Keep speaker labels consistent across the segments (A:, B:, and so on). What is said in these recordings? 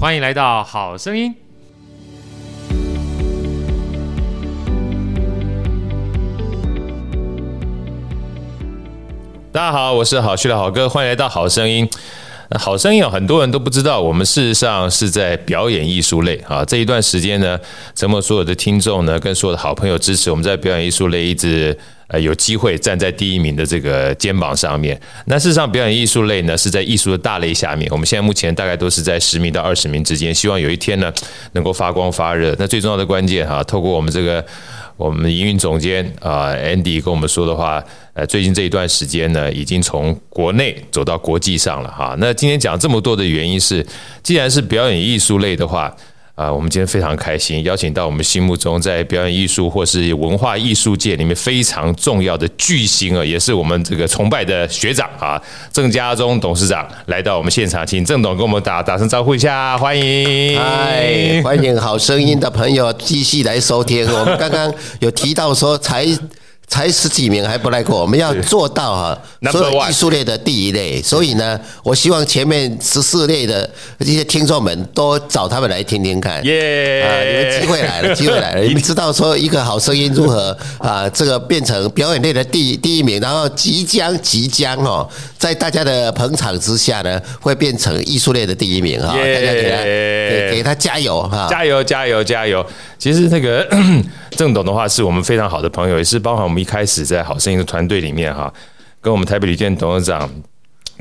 A: 欢迎来到好声音。大家好，我是好趣的好哥，欢迎来到好声音。好声音啊，很多人都不知道，我们事实上是在表演艺术类啊。这一段时间呢，承蒙所有的听众呢，跟所有的好朋友支持，我们在表演艺术类一直呃有机会站在第一名的这个肩膀上面。那事实上，表演艺术类呢是在艺术的大类下面，我们现在目前大概都是在十名到二十名之间。希望有一天呢，能够发光发热。那最重要的关键哈，透过我们这个。我们营运总监啊，Andy 跟我们说的话，呃，最近这一段时间呢，已经从国内走到国际上了哈。那今天讲这么多的原因是，既然是表演艺术类的话。啊，我们今天非常开心，邀请到我们心目中在表演艺术或是文化艺术界里面非常重要的巨星啊，也是我们这个崇拜的学长啊，郑家忠董事长来到我们现场，请郑董跟我们打打声招呼一下，欢迎，
B: 嗨，欢迎好声音的朋友继续来收听。我们刚刚有提到说才。才十几名还不赖过，我们要做到哈，所有艺术类的第一类。所以呢，我希望前面十四类的这些听众们都找他们来听听看。耶，啊，你们机会来了，机会来了。你们知道说一个好声音如何啊，这个变成表演类的第第一名，然后即将即将哦，在大家的捧场之下呢，会变成艺术类的第一名哈。大家给他给给他加油哈，
A: 加油加油加油！其实那个 郑董的话是我们非常好的朋友，也是包含我们。一开始在好声音的团队里面哈，跟我们台北旅店董事长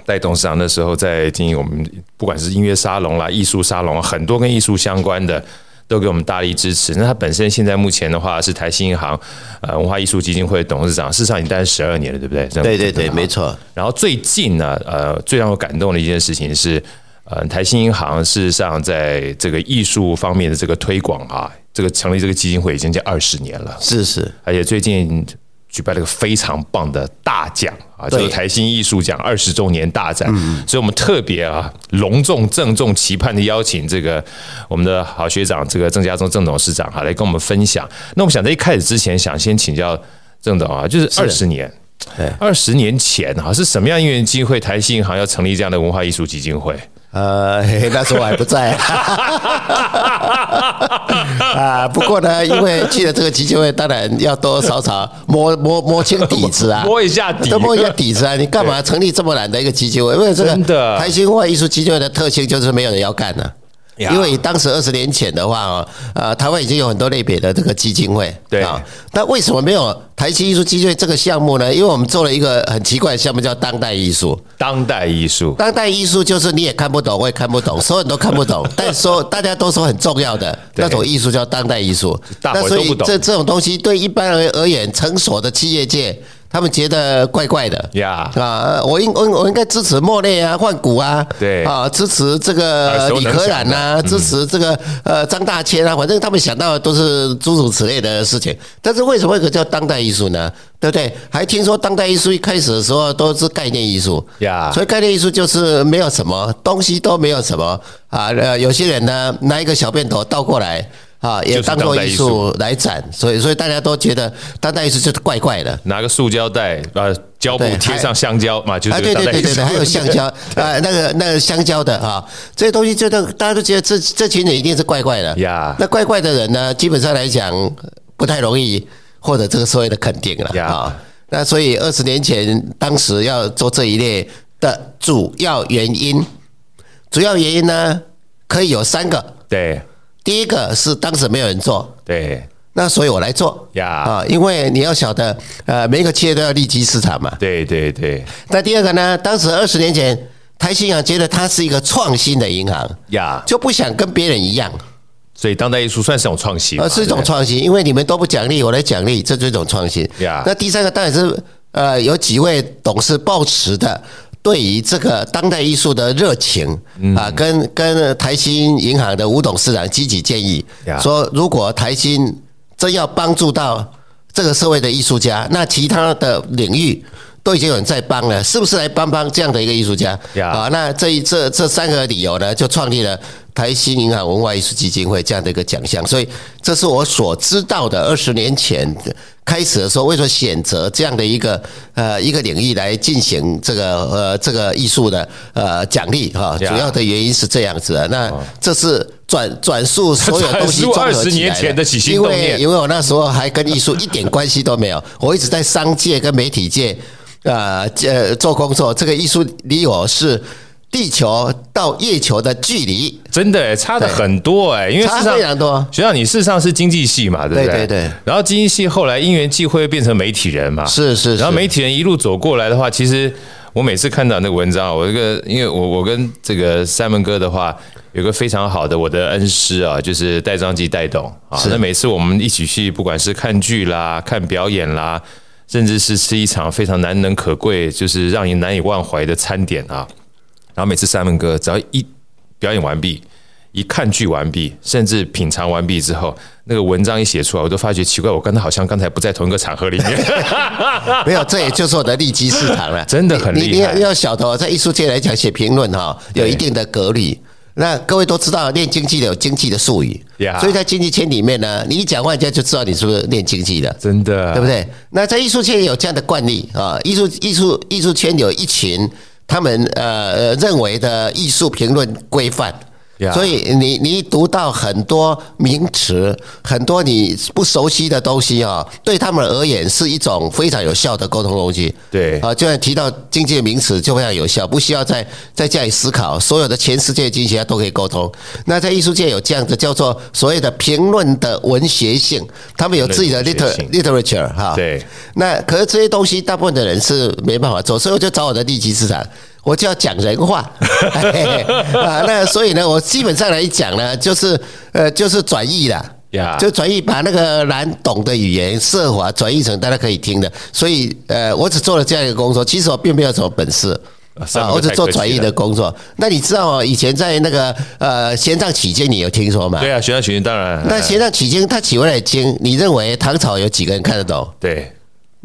A: 戴董事长那时候在经营我们不管是音乐沙龙啦、艺术沙龙，很多跟艺术相关的都给我们大力支持。那他本身现在目前的话是台新银行呃文化艺术基金会董事长，事实上已经待了十二年了，对不对？
B: 对对对，没错。
A: 然后最近呢，呃，最让我感动的一件事情是，呃，台新银行事实上在这个艺术方面的这个推广啊，这个成立这个基金会已经近二十年了，
B: 是是，
A: 而且最近。举办了一个非常棒的大奖啊，就是台新艺术奖二十周年大展，所以我们特别啊隆重郑重期盼的邀请这个我们的好学长这个郑家忠郑董事长哈来跟我们分享。那我们想在一开始之前，想先请教郑董啊，就是二十年，二十年前哈是什么样因缘机会，台新银行要成立这样的文化艺术基金会？
B: 呃，那时候我还不在 啊。不过呢，因为去了这个基金会，当然要多多少少摸摸摸清底子啊，
A: 摸一下底，
B: 摸一下底子啊。你干嘛成立这么难的一个基金会？因为这个台新文化艺术基金会的特性就是没有人要干的。因为当时二十年前的话啊，呃，台湾已经有很多类别的这个基金会，对啊，那为什么没有台新艺术基金会这个项目呢？因为我们做了一个很奇怪的项目，叫当代艺术。
A: 当代艺术，
B: 当代艺术就是你也看不懂，我也看不懂，所有人都看不懂，但说大家都说很重要的那种艺术叫当代艺术。那所以这这种东西对一般人而言，成熟的企业界。他们觉得怪怪的呀啊！我应我我应该支持莫内啊，换股啊，对啊，支持这个李可染呐，支持这个呃张大千啊，反正他们想到的都是诸如此类的事情。但是为什么会叫当代艺术呢？对不对？还听说当代艺术一开始的时候都是概念艺术呀，所以概念艺术就是没有什么东西都没有什么啊。呃，有些人呢拿一个小便斗倒过来。啊，也当做艺术来展，所以所以大家都觉得当代艺术就是怪怪的。
A: 拿个塑胶袋把胶布贴上香蕉嘛，就是
B: 对对对对对，还有橡胶 啊，那个那个香蕉的啊，这些东西就都大家都觉得这这群人一定是怪怪的呀。那怪怪的人呢，基本上来讲不太容易获得这个社会的肯定了啊。那所以二十年前当时要做这一列的主要原因，主要原因呢可以有三个。
A: 对。
B: 第一个是当时没有人做，
A: 对，
B: 那所以我来做。呀。啊，因为你要晓得，呃，每一个企业都要利基市场嘛，
A: 对对对。
B: 那第二个呢，当时二十年前，台新银行觉得它是一个创新的银行呀，就不想跟别人一样，
A: 所以当代艺术算是一种创新，
B: 呃，是一种创新，因为你们都不奖励，我来奖励，这是一种创新。呀。那第三个当然是呃，有几位董事抱持的。对于这个当代艺术的热情啊，跟跟台新银行的吴董事长积极建议说，如果台新真要帮助到这个社会的艺术家，那其他的领域都已经有人在帮了，是不是来帮帮这样的一个艺术家啊？那这这这三个理由呢，就创立了。台新银行文化艺术基金会这样的一个奖项，所以这是我所知道的二十年前开始的时候，为什么选择这样的一个呃一个领域来进行这个呃这个艺术的呃奖励哈，主要的原因是这样子的。那这是转转述所有东西综合起来的，因为因为我那时候还跟艺术一点关系都没有，我一直在商界跟媒体界啊呃做工作，这个艺术离我是。地球到月球的距离，
A: 真的差的很多哎，因为
B: 差非常多。
A: 学长，你事实上是经济系嘛，对不对？
B: 对对对。
A: 然后经济系后来因缘际会变成媒体人嘛，
B: 是是。
A: 然后媒体人一路走过来的话，其实我每次看到那个文章，我这个因为我我跟这个 Simon 哥的话，有个非常好的我的恩师啊，就是戴章吉戴董啊。那每次我们一起去，不管是看剧啦、看表演啦，甚至是吃一场非常难能可贵，就是让你难以忘怀的餐点啊。然后每次 Simon 哥只要一表演完毕，一看剧完毕，甚至品尝完毕之后，那个文章一写出来，我都发觉奇怪，我跟他好像刚才不在同一个场合里面。
B: 没有，这也就是我的利基市场了，
A: 真的很厉害。
B: 你你要晓得，在艺术界来讲，写评论哈，有一定的格律。那各位都知道，练经济的有经济的术语，所以在经济圈里面呢，你一讲话，人家就知道你是不是练经济的，
A: 真的，对
B: 不对？那在艺术界也有这样的惯例啊，艺术艺术艺术圈有一群。他们呃认为的艺术评论规范。所以你你读到很多名词，很多你不熟悉的东西啊，对他们而言是一种非常有效的沟通工具。
A: 对
B: 啊，就像提到经济名词就非常有效，不需要再再加以思考，所有的全世界经济学家都可以沟通。那在艺术界有这样的叫做所谓的评论的文学性，他们有自己的 liter literature 哈。对。那可是这些东西大部分的人是没办法做，所以我就找我的利基市场。我就要讲人话 啊，那所以呢，我基本上来讲呢，就是呃，就是转译了，就转译把那个难懂的语言设法转译成大家可以听的。所以呃，我只做了这样一个工作，其实我并没有什么本事啊，我只做转译的工作。那你知道以前在那个呃《玄奘取经》，你有听说吗？
A: 对啊，《玄奘取经》当然。
B: 那《玄奘取经》他取回来的经，你认为唐朝有几个人看得懂？
A: 对。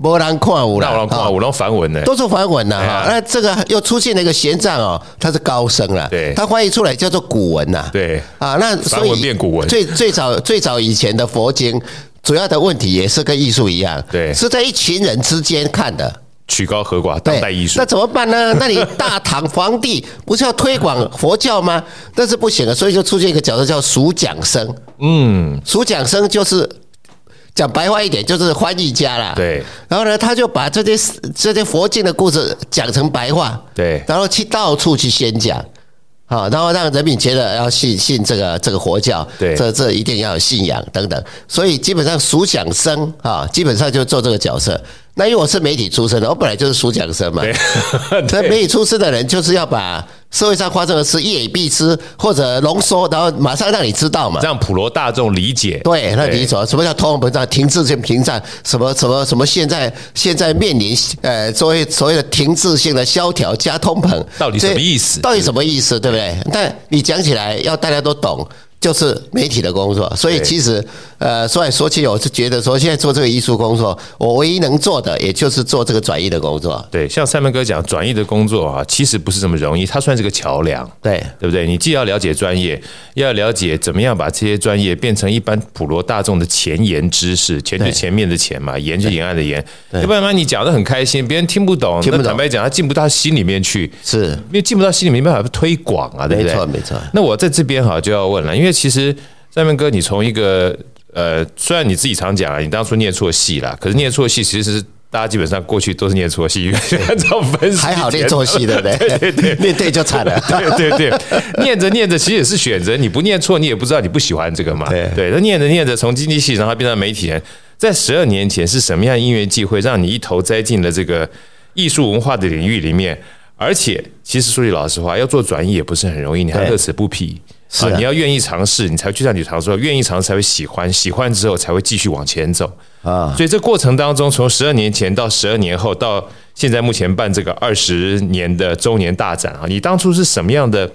B: 没人看有啦，
A: 有那梵文呢，
B: 都是梵文呐哈。那这个又出现了一个玄奘哦，他是高僧了，
A: 对，
B: 他翻译出来叫做古文呐，
A: 对
B: 啊，那所以
A: 变古文。
B: 最最早最早以前的佛经，主要的问题也是跟艺术一样，
A: 对，
B: 是在一群人之间看的，
A: 曲高和寡，当代艺术。
B: 那怎么办呢？那你大唐皇帝不是要推广佛教吗？但是不行啊，所以就出现一个角色叫蜀讲僧，嗯，蜀讲僧就是。讲白话一点，就是翻译家啦。
A: 对。
B: 然后呢，他就把这些这些佛经的故事讲成白话。
A: 对。
B: 然后去到处去宣讲，好，然后让人民觉得要信信这个这个佛教。
A: 对。
B: 这这一定要有信仰等等。所以基本上蜀讲生啊，基本上就做这个角色。那因为我是媒体出身的，我本来就是书讲生嘛。对。那媒体出身的人就是要把。社会上发生的事一言以蔽之，或者浓缩，然后马上让你知道嘛，
A: 让普罗大众理解。
B: 对，那你说什么叫通货膨胀、停滞性屏障？什么什么什么？现在现在面临呃所谓所谓的停滞性的萧条加通膨，
A: 到底什么意思？
B: 到底什么意思？对不对？但你讲起来要大家都懂。就是媒体的工作，所以其实，呃，说来说去，我是觉得说，现在做这个艺术工作，我唯一能做的，也就是做这个转译的工作。
A: 对，像 Simon 哥讲，转译的工作啊，其实不是这么容易，它算是个桥梁，
B: 对，
A: 对不对？你既要了解专业，又要了解怎么样把这些专业变成一般普罗大众的前沿知识，前就前面的前嘛，沿就沿岸的沿，要不然嘛，你讲的很开心，别人听不懂，那坦白讲，他进不到心里面去，
B: 是
A: 因为进不到心里面，没办法推广啊，对不对？
B: 没错，没错。
A: 那我在这边哈就要问了，因为。其实，Simon 哥，你从一个呃，虽然你自己常讲啊，你当初念错戏了，可是念错戏其实是大家基本上过去都是念错戏，按照 分析
B: 还好念错戏，对不对？对 对对，念对就惨了。
A: 对对对，念着念着其实也是选择，你不念错，你也不知道你不喜欢这个嘛。对对，那念着念着，从经济系然后变成媒体人，在十二年前是什么样音乐机会，让你一头栽进了这个艺术文化的领域里面？而且，其实说句老实话，要做转移也不是很容易，你还乐此不疲。是、啊，你要愿意尝试，你才会去让你尝试，愿意尝试才会喜欢，喜欢之后才会继续往前走啊。所以这过程当中，从十二年前到十二年后，到现在目前办这个二十年的周年大展啊，你当初是什么样的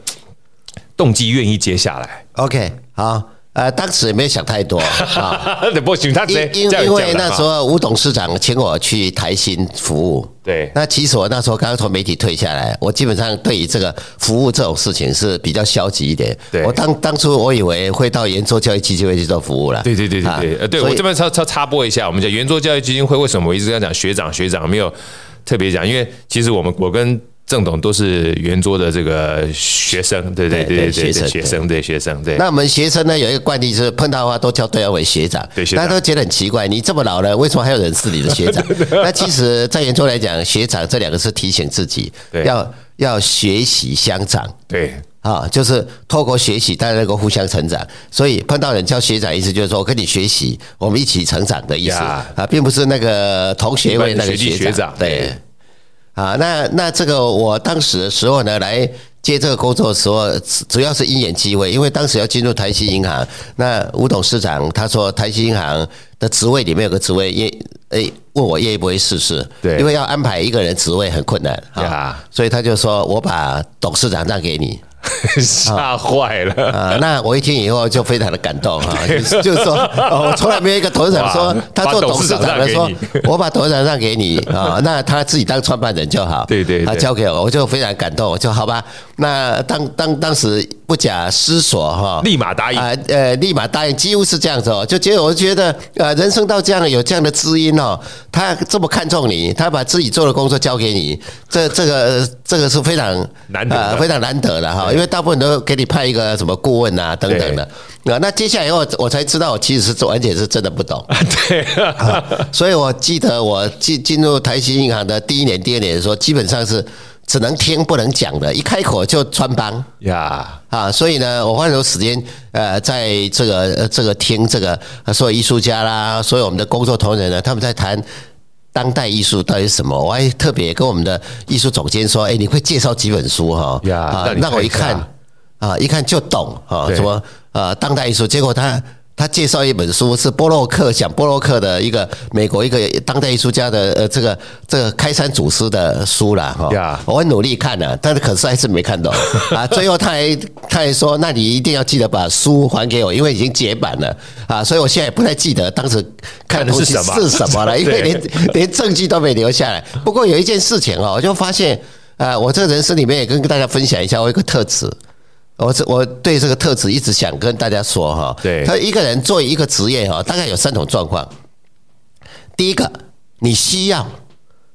A: 动机愿意接下来
B: ？OK，好，呃，当时也没有想太多 啊。
A: 不行，他因
B: 因因为那时候吴董事长请我去台新服务。
A: 对。
B: 那其实我那时候刚刚从媒体退下来，我基本上对于这个服务这种事情是比较消极一点。
A: 对。
B: 我当当初我以为会到圆桌教育基金会去做服务了。
A: 对对对对对。呃，对我这边插插插播一下，我们讲圆桌教育基金会为什么我一直要讲学长学长没有特别讲，因为其实我们我跟。郑董都是圆桌的这个学生，对对对对，学生学生对。学生对。
B: 那我们学生呢，有一个惯例是碰到的话都叫对方为学长，大家都觉得很奇怪，你这么老了，为什么还有人是你的学长？那其实，在圆桌来讲，学长这两个是提醒自己要要学习相长，
A: 对。
B: 啊，就是透过学习，大家能够互相成长。所以碰到人叫学长，意思就是说我跟你学习，我们一起成长的意思。啊，并不是那个同学位那个学长，对。啊，那那这个我当时的时候呢，来接这个工作的时候，主要是因缘机会，因为当时要进入台西银行，那吴董事长他说台西银行的职位里面有个职位，也诶问我愿意不会试试，对，因为要安排一个人职位很困难啊，所以他就说我把董事长让给你。
A: 吓坏了
B: 啊！那我一听以后就非常的感动哈，就是说，我从来没有一个董事长说他做董事长的说，我把董事长让给你 啊，那他自己当创办人就好。
A: 对对，
B: 他交给我，我就非常感动，我就好吧。那当当当时不假思索哈，
A: 立马答应啊，
B: 呃，立马答应，几乎是这样子哦。就结果我觉得，呃，人生到这样有这样的知音哦，他这么看重你，他把自己做的工作交给你，这这个这个是非常
A: 难得，
B: 非常难得的哈。因为大部分都给你派一个什么顾问啊等等的，啊，那接下来以后我才知道，我其实是完全是真的不懂。
A: 对，
B: 所以我记得我进进入台新银行的第一年、第二年的时候，基本上是只能听不能讲的，一开口就穿帮呀啊！所以呢，我花很多时间呃，在这个这个听这个所有艺术家啦，所有我们的工作同仁呢，他们在谈。当代艺术到底是什么？我还特别跟我们的艺术总监说：“哎，你会介绍几本书哈？啊，让我一看啊，一看就懂啊，什么啊，当代艺术。结果他。”他介绍一本书，是波洛克讲波洛克的一个美国一个当代艺术家的呃这个这个开山祖师的书了哈。我很努力看了，但是可是还是没看懂 啊。最后他还他还说，那你一定要记得把书还给我，因为已经绝版了啊。所以我现在也不太记得当时看的东西是什么了，因为连连证据都没留下来。不过有一件事情哦，我就发现啊，我这个人生里面也跟大家分享一下，我有一个特质。我这我对这个特质一直想跟大家说哈，
A: 对，
B: 他一个人做一个职业哈，大概有三种状况。第一个，你需要，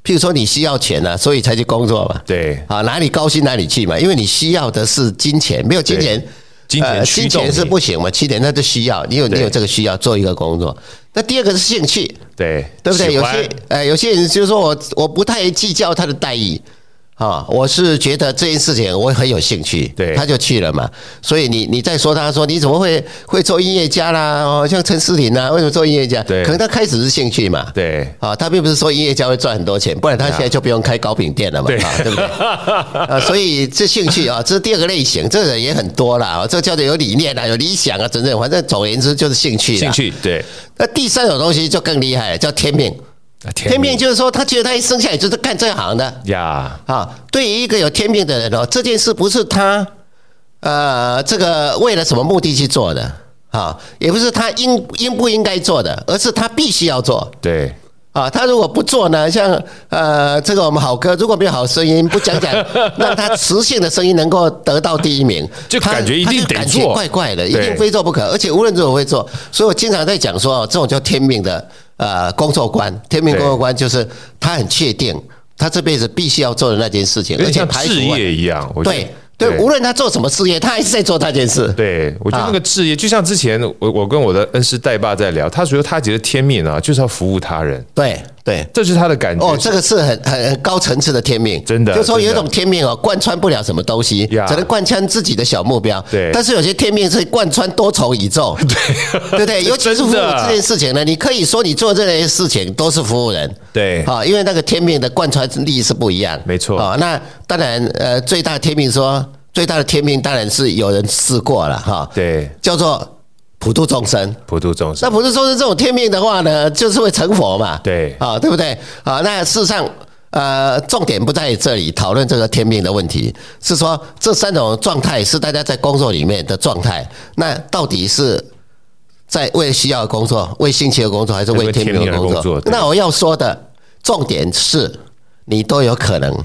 B: 譬如说你需要钱呢，所以才去工作嘛，
A: 对，
B: 啊，哪里高薪哪里去嘛，因为你需要的是金钱，没有金钱，
A: 金钱
B: 金钱是不行嘛，金钱那就需要，你有你有这个需要做一个工作。那第二个是兴趣，
A: 对，
B: 对不对？有些呃，有些人就是说我我不太计较他的待遇。啊，我是觉得这件事情我很有兴趣，
A: 对，
B: 他就去了嘛。所以你你再说，他说你怎么会会做音乐家啦？哦，像陈思婷啊，为什么做音乐家？
A: 对，
B: 可能他开始是兴趣嘛。
A: 对，
B: 啊，他并不是说音乐家会赚很多钱，不然他现在就不用开糕饼店了嘛，对，对不对？啊，所以这兴趣啊，这是第二个类型，这个人也很多啦。啊，这叫做有理念啊，有理想啊，等等，反正总而言之就是兴趣。
A: 兴趣，对。
B: 那第三种东西就更厉害，叫天命。天命就是说，他觉得他一生下来就是干这行的
A: 呀。
B: 啊，对于一个有天命的人哦，这件事不是他呃这个为了什么目的去做的啊，也不是他应应不应该做的，而是他必须要做。
A: 对
B: 啊，他如果不做呢，像呃这个我们好哥如果没有好声音，不讲讲 让他磁性的声音能够得到第一名，
A: 就感觉一定得做，
B: 怪怪的，一定非做不可，而且无论如何会做。所以我经常在讲说，这种叫天命的。呃，工作观，天命工作观就是他很确定，他这辈子必须要做的那件事情，而且
A: 像事业一样，
B: 对。对，无论他做什么事业，他还是在做那件事。
A: 对，我觉得那个事业，就像之前我我跟我的恩师代爸在聊，他觉得他觉得天命啊，就是要服务他人。
B: 对对，
A: 这是他的感觉。
B: 哦，这个是很很高层次的天命，
A: 真的。
B: 就说有一种天命哦，贯穿不了什么东西，只能贯穿自己的小目标。
A: 对。
B: 但是有些天命是贯穿多重宇宙。对对不对？尤其是服务这件事情呢，你可以说你做这些事情都是服务人。
A: 对。
B: 啊，因为那个天命的贯穿力是不一样。
A: 没错。
B: 啊，那当然，呃，最大的天命说。最大的天命当然是有人试过了哈，
A: 对，
B: 叫做普度众生，
A: 普度众生。
B: 那普度众生这种天命的话呢，就是会成佛嘛，
A: 对，
B: 啊，对不对？啊，那事实上，呃，重点不在这里讨论这个天命的问题，是说这三种状态是大家在工作里面的状态，那到底是在为需要的工作，为兴趣的工作，还是为天命的工作？那我要说的重点是，你都有可能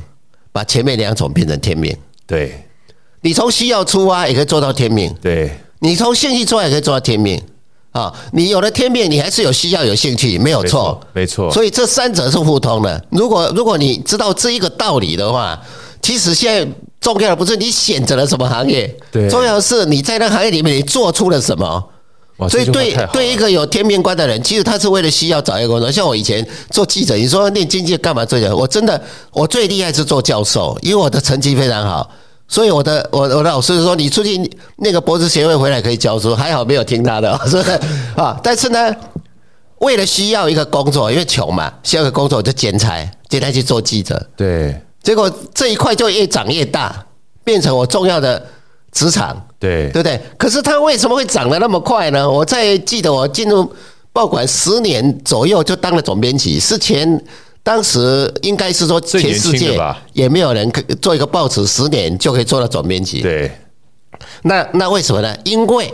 B: 把前面两种变成天命。
A: 对，
B: 你从需要出发也可以做到天命。
A: 对，
B: 你从兴趣出发也可以做到天命。啊，你有了天命，你还是有需要、有兴趣，没有错，
A: 没错。
B: 所以这三者是互通的。如果如果你知道这一个道理的话，其实现在重要的不是你选择了什么行业，重要的是你在那行业里面你做出了什么。所以对对一个有天命观的人，其实他是为了需要找一个工作。像我以前做记者，你说念经济干嘛做？我真的我最厉害是做教授，因为我的成绩非常好。所以我的我我的老师说，你出去那个博士学位回来可以教书，还好没有听他的，是不是啊？但是呢，为了需要一个工作，因为穷嘛，需要一个工作就兼差，兼差去做记者。
A: 对，
B: 结果这一块就越长越大，变成我重要的职场。
A: 对，
B: 对不对？可是它为什么会长得那么快呢？我在记得我进入报馆十年左右就当了总编辑，是前。当时应该是说，全世界也没有人可做一个报纸十年就可以做到总编辑。
A: 对，
B: 那那为什么呢？因为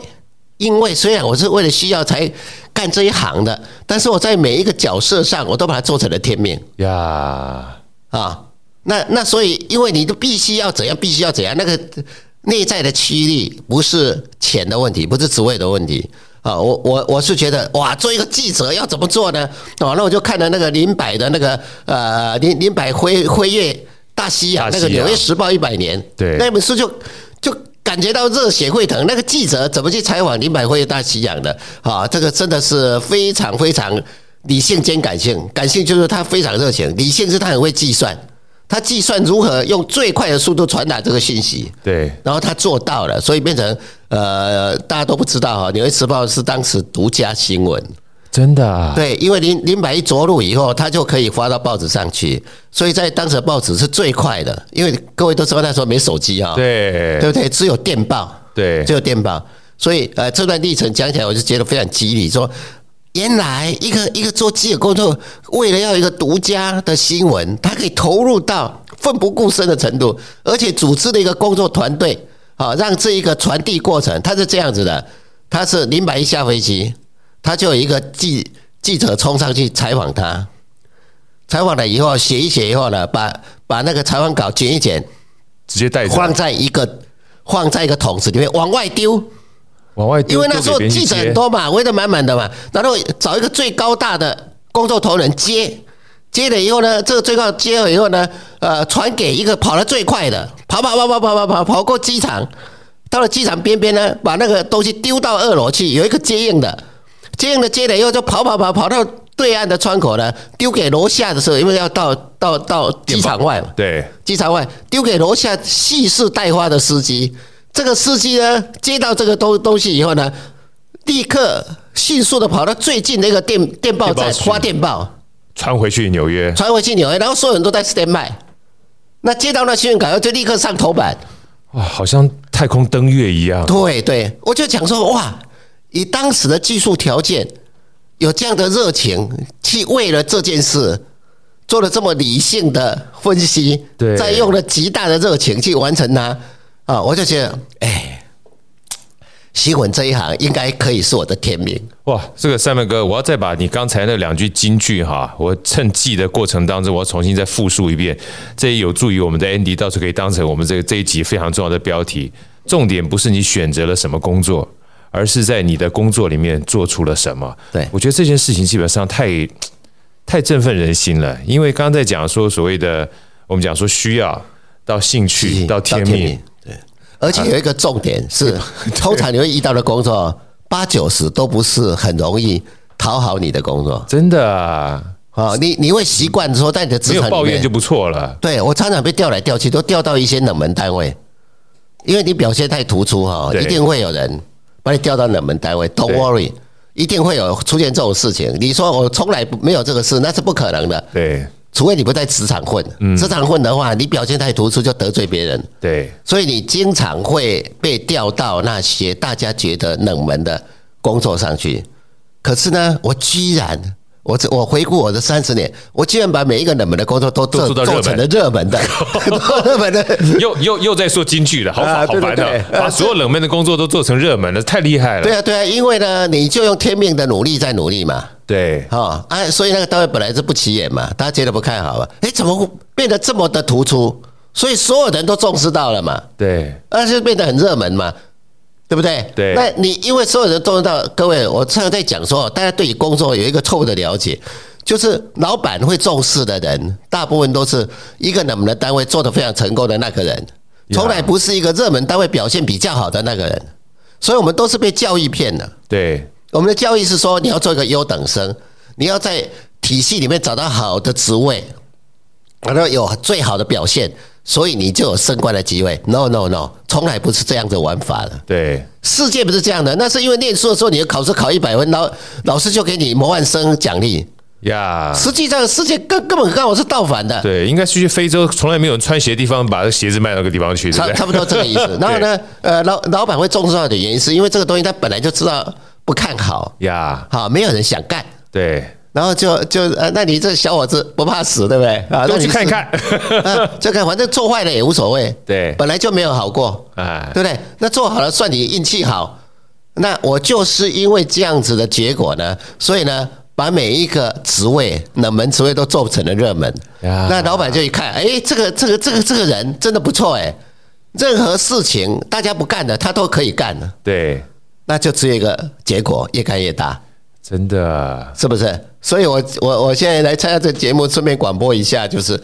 B: 因为虽然我是为了需要才干这一行的，但是我在每一个角色上，我都把它做成了天命呀啊！那那所以，因为你都必须要怎样，必须要怎样，那个内在的驱力不是钱的问题，不是职位的问题。啊，我我我是觉得哇，做一个记者要怎么做呢？哦，那我就看了那个林百的那个呃林林百辉辉夜大西洋那个《纽约时报》一百年，对那本书就就感觉到热血沸腾。那个记者怎么去采访林百辉夜大西洋的？啊，这个真的是非常非常理性兼感性。感性就是他非常热情，理性是他很会计算。他计算如何用最快的速度传达这个信息，
A: 对，
B: 然后他做到了，所以变成呃，大家都不知道哈，《纽约时报》是当时独家新闻，
A: 真的啊？
B: 对，因为林林百一着陆以后，他就可以发到报纸上去，所以在当时的报纸是最快的，因为各位都知道那时候没手机啊，
A: 对，
B: 对不对？只有电报，
A: 对，
B: 只有电报，所以呃，这段历程讲起来，我就觉得非常激励，说。原来一个一个做记者工作，为了要一个独家的新闻，他可以投入到奋不顾身的程度，而且组织的一个工作团队，啊，让这一个传递过程，他是这样子的，他是林百一下飞机，他就有一个记记者冲上去采访他，采访了以后写一写以后呢，把把那个采访稿剪一剪，
A: 直接带
B: 放在一个放在一个桶子里面往外丢。
A: 往外丢，
B: 因为那时候记者很多嘛，围得满满的嘛，然后找一个最高大的工作头人接，接了以后呢，这个最高接了以后呢，呃，传给一个跑得最快的，跑跑跑跑跑跑跑跑过机场，到了机场边边呢，把那个东西丢到二楼去，有一个接应的，接应的接了以后就跑跑跑跑到对岸的窗口呢，丢给楼下的时候，因为要到到到机场外嘛，
A: 对，
B: 机场外丢给楼下蓄势待发的司机。这个司机呢，接到这个东东西以后呢，立刻迅速的跑到最近的一个电电报站发电报，
A: 传回去纽约，
B: 传回去纽约，然后所有人都在 stand by。那接到那新闻稿后，就立刻上头版。
A: 哇，好像太空登月一样。
B: 对对，我就讲说哇，以当时的技术条件，有这样的热情，去为了这件事做了这么理性的分析，对，再用了极大的热情去完成它。啊，我就觉得，哎，新闻这一行应该可以是我的天命。
A: 哇，这个 Simon 哥，我要再把你刚才那两句金句哈，我趁记的过程当中，我要重新再复述一遍，这也有助于我们的 Andy 到时候可以当成我们这个这一集非常重要的标题。重点不是你选择了什么工作，而是在你的工作里面做出了什么。
B: 对，
A: 我觉得这件事情基本上太太振奋人心了，因为刚刚在讲说所谓的我们讲说需要到兴趣到天命。
B: 而且有一个重点是，通常你会遇到的工作，八九十都不是很容易讨好你的工作。
A: 真的啊，
B: 啊，你你会习惯说在你的职场里面
A: 抱怨就不错了。
B: 对，我常常被调来调去，都调到一些冷门单位，因为你表现太突出哈，一定会有人把你调到冷门单位。Don't worry，一定会有出现这种事情。你说我从来没有这个事，那是不可能的。
A: 对。
B: 除非你不在职场混，职场混的话，你表现太突出就得罪别人。
A: 对，
B: 所以你经常会被调到那些大家觉得冷门的工作上去。可是呢，我居然我这我回顾我的三十年，我居然把每一个冷门的工作都做做成了热门的，
A: 热门的，又又又在说京剧了，好烦好烦的，把所有冷门的工作都做成热门了，太厉害了。
B: 对啊对啊，因为呢，你就用天命的努力在努力嘛。
A: 对，
B: 哈啊，所以那个单位本来是不起眼嘛，大家觉得不看好嘛？哎，怎么会变得这么的突出？所以所有人都重视到了嘛。
A: 对，
B: 而且变得很热门嘛。对不对？
A: 对，
B: 那你因为所有人都知道，各位，我常常在讲说，大家对于工作有一个错误的了解，就是老板会重视的人，大部分都是一个冷门的单位做得非常成功的那个人，从来不是一个热门单位表现比较好的那个人。所以我们都是被教育骗的。
A: 对，
B: 我们的教育是说，你要做一个优等生，你要在体系里面找到好的职位，然后有最好的表现。所以你就有升官的机会？No No No，从来不是这样子玩法的。
A: 对，
B: 世界不是这样的。那是因为念书的时候，你的考试考一百分，老老师就给你模范生奖励
A: 呀。
B: 实际上，世界根根本跟我是倒反的。
A: 对，应该是去非洲，从来没有人穿鞋的地方，把鞋子卖到那个地方去。
B: 差差不多这个意思。然后呢，呃，老老板会重视到的原因，是因为这个东西他本来就知道不看好呀。好，没有人想干。
A: 对。
B: 然后就就呃，那你这小伙子不怕死，对不对？
A: 啊，那去看一看，
B: 就看，反正做坏了也无所谓。
A: 对，
B: 本来就没有好过，哎，对不对？那做好了算你运气好。那我就是因为这样子的结果呢，所以呢，把每一个职位、冷门职位都做成了热门。那老板就一看，哎，这个这个这个这个人真的不错哎，任何事情大家不干的，他都可以干的。
A: 对，
B: 那就只有一个结果，越干越大。
A: 真的
B: 是不是？所以我我我现在来参加这个节目，顺便广播一下，就是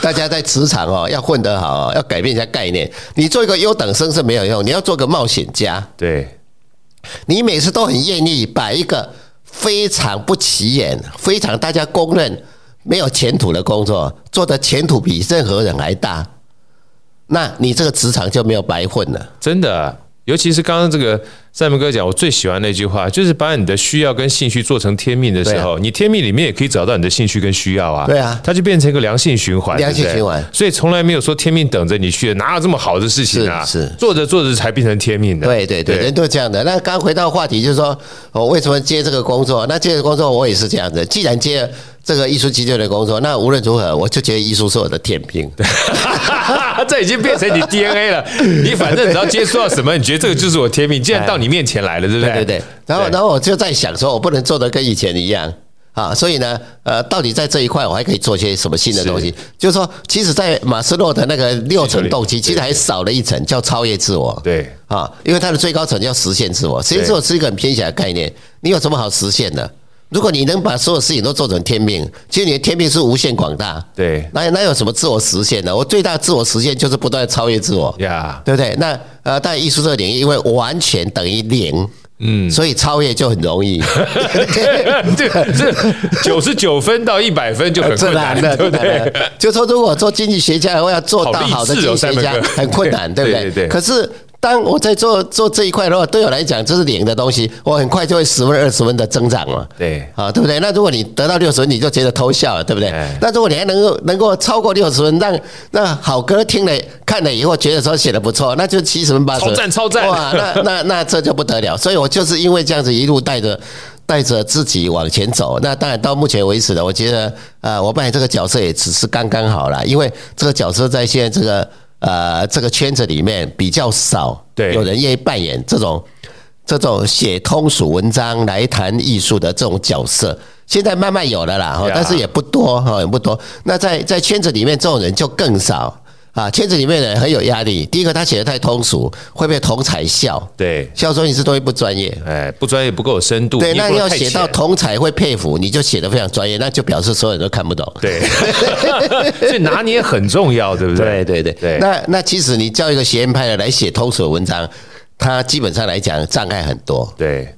B: 大家在职场哦，要混得好，要改变一下概念。你做一个优等生是没有用，你要做个冒险家。
A: 对，
B: 你每次都很愿意把一个非常不起眼、非常大家公认没有前途的工作，做的前途比任何人还大，那你这个职场就没有白混了。
A: 真的，尤其是刚刚这个。赛门哥讲，我最喜欢那句话，就是把你的需要跟兴趣做成天命的时候，你天命里面也可以找到你的兴趣跟需要啊。
B: 对啊，
A: 它就变成一个良性循环，
B: 良性循环。
A: 所以从来没有说天命等着你去，哪有这么好的事情啊？是做着做着才变成天命的。
B: 对对对，人都这样的。那刚回到话题，就是说我为什么接这个工作？那接这个工作我也是这样的。既然接这个艺术机构的工作，那无论如何，我就觉得艺术是我的天命。
A: 这已经变成你 DNA 了。你反正只要接触到什么，你觉得这个就是我天命。既然到你面前来了，对不对？
B: 对对对，然后然后我就在想说，我不能做的跟以前一样啊，所以呢，呃，到底在这一块我还可以做些什么新的东西？就是说，其实，在马斯洛的那个六层动机，其实还少了一层，叫超越自我。
A: 对
B: 啊，因为它的最高层叫实现自我，实现自我是一个很偏狭的概念。你有什么好实现的？如果你能把所有事情都做成天命，其实你的天命是无限广大。
A: 对，
B: 那那有什么自我实现呢？我最大的自我实现就是不断超越自我。
A: 呀，
B: 对不对？那呃，但艺术这个领域，因为完全等于零，嗯，所以超越就很容易。
A: 这这九十九分到一百分就很困难的，对不对？
B: 就说如果做经济学家，我要做到好的经济学家，很困难，对不对？对对。可是。当我在做做这一块的话，对我来讲这是零的东西，我很快就会十分、二十分的增长嘛。
A: 对，
B: 啊，对不对？那如果你得到六十分，你就觉得偷笑了，对不对？那如果你还能够能够超过六十分，让那好歌听了看了以后觉得说写的不错，那就七十分八十分，
A: 超赞超赞！
B: 哇，那那那这就不得了。所以我就是因为这样子一路带着带着自己往前走。那当然到目前为止呢，我觉得啊，我扮演这个角色也只是刚刚好了，因为这个角色在现在这个。呃，这个圈子里面比较少，对，有人愿意扮演这种这种写通俗文章来谈艺术的这种角色，现在慢慢有了啦，但是也不多哈，也不多。那在在圈子里面，这种人就更少。啊，圈子里面的人很有压力。第一个，他写的太通俗，会被同才笑。
A: 对，
B: 笑说你是东西不专业，
A: 哎，不专业，不够有深度。
B: 对，那你要写到同才会佩服，你就写的非常专业，那就表示所有人都看不懂。
A: 对，所以拿捏很重要，对不对？
B: 对对对。那那其实你叫一个学院派的来写通俗的文章，他基本上来讲障碍很多。
A: 对。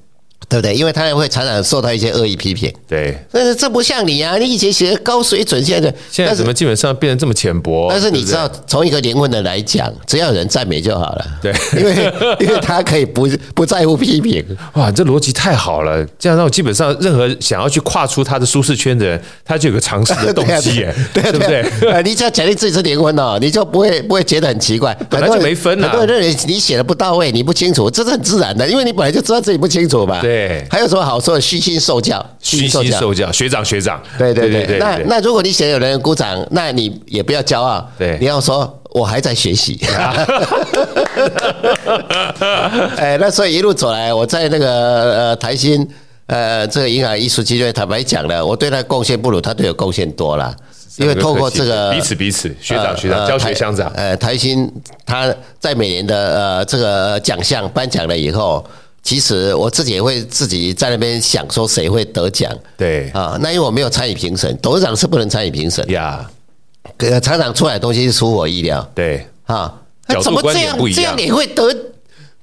B: 对不对？因为他也会常常受到一些恶意批评。
A: 对，
B: 但是这不像你啊！你以前写的高水准，现在
A: 现在怎么基本上变得这么浅薄？
B: 但是你知道，从一个灵魂的来讲，只要有人赞美就好了。
A: 对，
B: 因为 因为他可以不不在乎批评。
A: 哇，这逻辑太好了！这样让我基本上任何想要去跨出他的舒适圈的人，他就有个尝试的 动机耶，对不对？
B: 你只要奖励自己是灵魂哦，你就不会不会觉得很奇怪。
A: 本来就没分啊，
B: 很多人认为你写的不到位，你不清楚，这是很自然的，因为你本来就知道自己不清楚嘛。
A: 对。对，
B: 还有什么好说的？虚心受教，
A: 虚心受教，学长学长。
B: 对对对对。那那如果你想有人鼓掌，那你也不要骄傲。
A: 对，
B: 你要说我还在学习。哎，那所以一路走来，我在那个呃台新呃这个银行艺术基金，坦白讲了，我对他贡献不如他对我贡献多了。因为透过这个
A: 彼此彼此学长学长教学相长，
B: 呃，台新他在每年的呃这个奖项颁奖了以后，其实我自己也会自己在那边想说谁会得奖，
A: 对。
B: 啊，那因为我没有参与评审，董事长是不能参与评审。
A: 呀，
B: 呃，常常出来的东西是出乎我意料，
A: 对。
B: 啊，那怎么这样这样你会得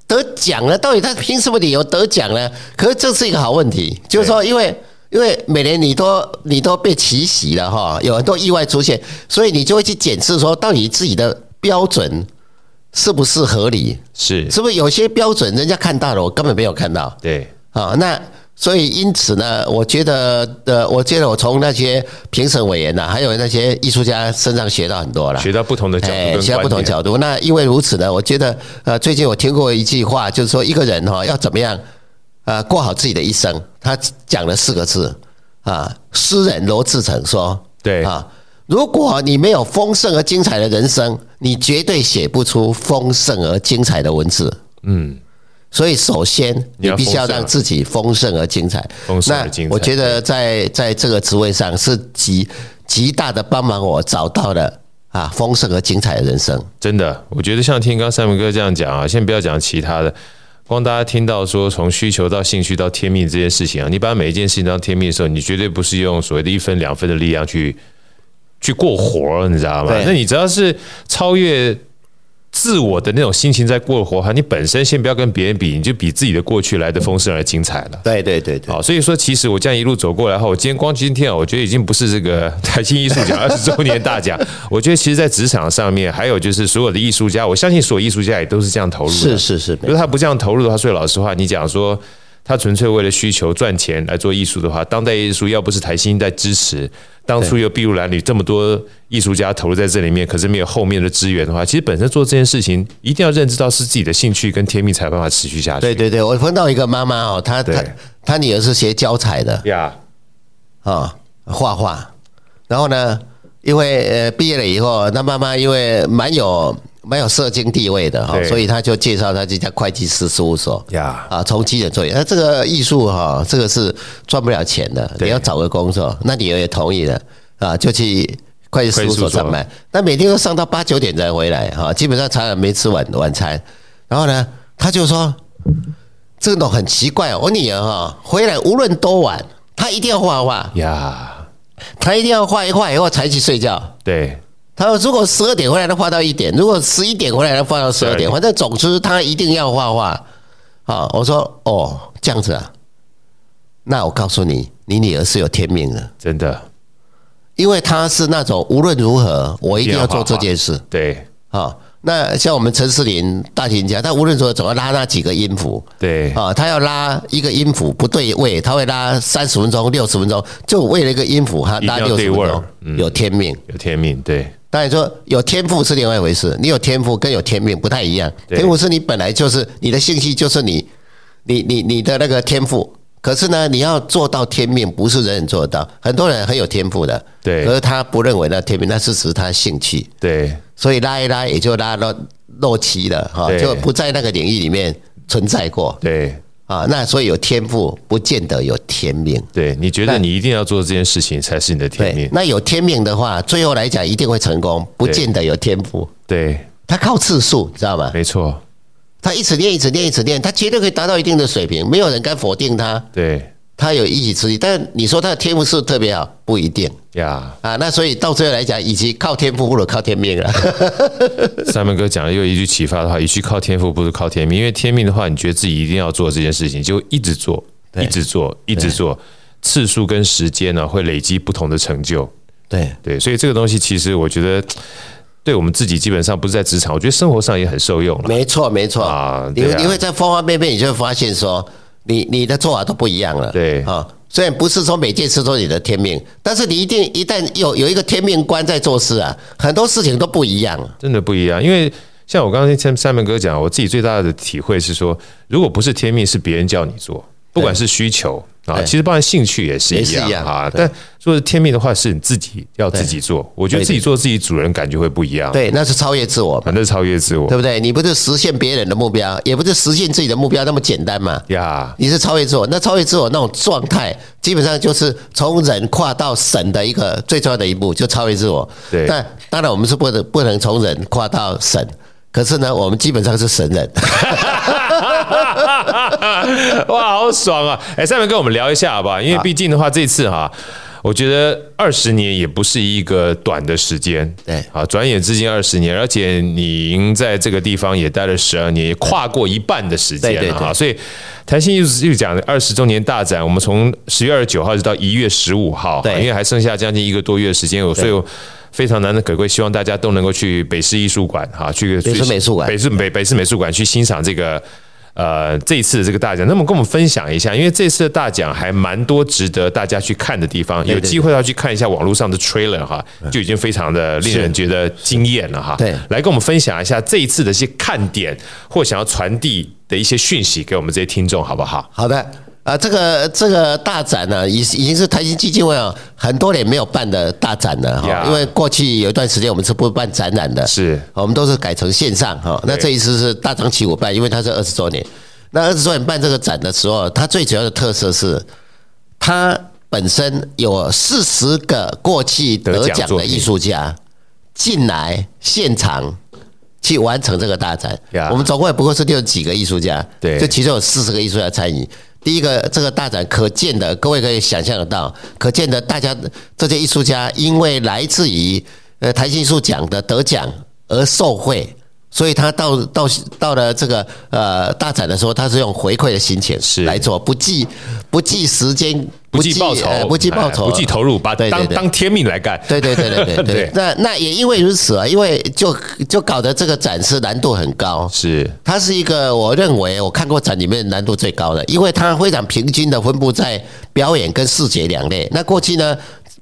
B: 得奖呢？到底他凭什么理由得奖呢？可是这是一个好问题，就是说因为。因为每年你都你都被奇袭了哈，有很多意外出现，所以你就会去检视说，到底自己的标准是不是合理？
A: 是
B: 是不是有些标准人家看到了，我根本没有看到？
A: 对
B: 啊，那所以因此呢，我觉得呃，我觉得我从那些评审委员呐，还有那些艺术家身上学到很多了，
A: 学到不同的角度，
B: 学到不同角度。那因为如此呢，我觉得呃，最近我听过一句话，就是说一个人哈要怎么样。啊，过好自己的一生，他讲了四个字啊。诗人罗志成说：“
A: 对
B: 啊，如果你没有丰盛而精彩的人生，你绝对写不出丰盛而精彩的文字。”嗯，所以首先你必须要让自己丰盛而精彩。
A: 丰盛而精彩。
B: 那我觉得在在这个职位上是极极大的帮忙，我找到了啊丰盛而精彩的人生。
A: 真的，我觉得像听刚三文哥这样讲啊，先不要讲其他的。光大家听到说从需求到兴趣到天命这件事情啊，你把每一件事情当天命的时候，你绝对不是用所谓的一分两分的力量去去过活，你知道吗？那你只要是超越。自我的那种心情在过活哈，你本身先不要跟别人比，你就比自己的过去来的丰盛而精彩了。
B: 对对对对，
A: 好，所以说其实我这样一路走过来后，我今天光今天啊，我觉得已经不是这个台新艺术奖二十周年大奖。我觉得其实，在职场上面，还有就是所有的艺术家，我相信所有艺术家也都是这样投入的。
B: 是是是，
A: 如果他不这样投入的话，所以老实话，你讲说。他纯粹为了需求赚钱来做艺术的话，当代艺术要不是台新在支持，当初又筚路蓝缕这么多艺术家投入在这里面，可是没有后面的资源的话，其实本身做这件事情一定要认知到是自己的兴趣跟天命才有办法持续下去。
B: 对对对，我碰到一个妈妈哦，她她她女儿是学教材的
A: 呀，
B: 啊，画画，然后呢，因为呃毕业了以后，那妈妈因为蛮有。没有社经地位的哈，所以他就介绍他这家会计师事务所呀啊，从基层做。那这个艺术哈，这个是赚不了钱的，你要找个工作。那女儿也同意了啊，就去会计事务所上班。那每天都上到八九点才回来哈，基本上常常没吃晚晚餐。然后呢，他就说这种很奇怪，我女儿哈回来无论多晚，她一定要画画呀，她一定要画一画以后才去睡觉。
A: 对。
B: 他说：“如果十二点回来，的画到一点；如果十一点回来，的画到十二点。反正总之，他一定要画画。”啊，我说：“哦，这样子啊。”那我告诉你，你女儿是有天命的，
A: 真的，
B: 因为她是那种无论如何，我一定要做这件事。
A: 对，
B: 啊。那像我们陈世林大提琴家，他无论说总要拉那几个音符，
A: 对
B: 啊，他要拉一个音符不对位，他会拉三十分钟、六十分钟，就为了一个音符，他拉六十分钟，有天命，
A: 有天命，对。
B: 当然说有天赋是另外一回事，你有天赋跟有天命不太一样，天赋是你本来就是你的兴趣，就是你，你你你的那个天赋。可是呢，你要做到天命，不是人人做得到。很多人很有天赋的，
A: 对，
B: 可是他不认为那天命，那是只是他兴趣，
A: 对。
B: 所以拉一拉也就拉到落期了哈，就不在那个领域里面存在过。
A: 对
B: 啊，那所以有天赋不见得有天命。
A: 对，你觉得你一定要做这件事情才是你的天命。
B: 那有天命的话，最后来讲一定会成功，不见得有天赋。
A: 对，
B: 他靠次数，知道吗？
A: 没错。
B: 他一直练，一直练，一直练，他绝对可以达到一定的水平，没有人敢否定他。
A: 对，
B: 他有一己之力，但你说他的天赋是特别好，不一定呀。啊，那所以到最后来讲，以及靠天赋，不如靠天命了。
A: 三文哥讲了又一句启发的话：一句靠天赋，不如靠天命。因为天命的话，你觉得自己一定要做这件事情，就一直做，一直做，一直做，次数跟时间呢会累积不同的成就。
B: 对
A: 对，所以这个东西其实我觉得。对我们自己基本上不是在职场，我觉得生活上也很受用了。
B: 没错，没错啊，你你会在方方面面，你就会发现说，你你的做法都不一样了。
A: 对
B: 啊，虽然不是说每件事都是你的天命，但是你一定一旦有有一个天命观在做事啊，很多事情都不一样。
A: 真的不一样，因为像我刚刚听三门哥讲，我自己最大的体会是说，如果不是天命，是别人叫你做。不管是需求。啊，其实包含兴趣也是一样啊。但做天命的话，是你自己要自己做。我觉得自己做自己主人，感觉会不一样。
B: 对，那是超越自我，
A: 那是超越自我，
B: 对不对？你不是实现别人的目标，也不是实现自己的目标那么简单嘛？
A: 呀，
B: 你是超越自我。那超越自我那种状态，基本上就是从人跨到神的一个最重要的一步，就超越自我。
A: 对。
B: 但当然，我们是不能不能从人跨到神。可是呢，我们基本上是神人。
A: 哇，好爽啊！哎，下面跟我们聊一下好不好？因为毕竟的话，这次哈，我觉得二十年也不是一个短的时间。
B: 对，
A: 啊，转眼之间二十年，而且您在这个地方也待了十二年，也跨过一半的时间了哈。所以，台新艺术讲的二十周年大展，我们从十月二十九号一直到一月十五号，对，因为还剩下将近一个多月的时间，所以。非常难能可贵，希望大家都能够去北师艺术馆哈，去
B: 北师美术馆，
A: 北师北北师美术馆去欣赏这个呃这一次的这个大奖。那么跟我们分享一下，因为这次的大奖还蛮多值得大家去看的地方，有机会要去看一下网络上的 trailer 哈，就已经非常的令人觉得惊艳了哈。
B: 对，
A: 来跟我们分享一下这一次的一些看点或想要传递的一些讯息给我们这些听众，好不好？
B: 好的。啊，这个这个大展呢，已已经是台新基金会啊很多年没有办的大展了哈。因为过去有一段时间我们是不办展览的，
A: 是，
B: 我们都是改成线上哈。那这一次是大张旗鼓办，因为它是二十周年。那二十周年办这个展的时候，它最主要的特色是，它本身有四十个过去得奖的艺术家进来现场去完成这个大展。我们总共也不过是六十几个艺术家，对，就其中有四十个艺术家参与。第一个，这个大展可见的，各位可以想象得到，可见的，大家这些艺术家因为来自于呃台新艺术奖的得奖而受惠，所以他到到到了这个呃大展的时候，他是用回馈的心情来做，不计不计时间。
A: 不计报酬，
B: 不计报酬，
A: 不计投入，把当当天命来干。
B: 对对对对对 对。那那也因为如此啊，因为就就搞得这个展示难度很高。
A: 是，
B: 它是一个我认为我看过展里面难度最高的，因为它非常平均的分布在表演跟视觉两类。那过去呢，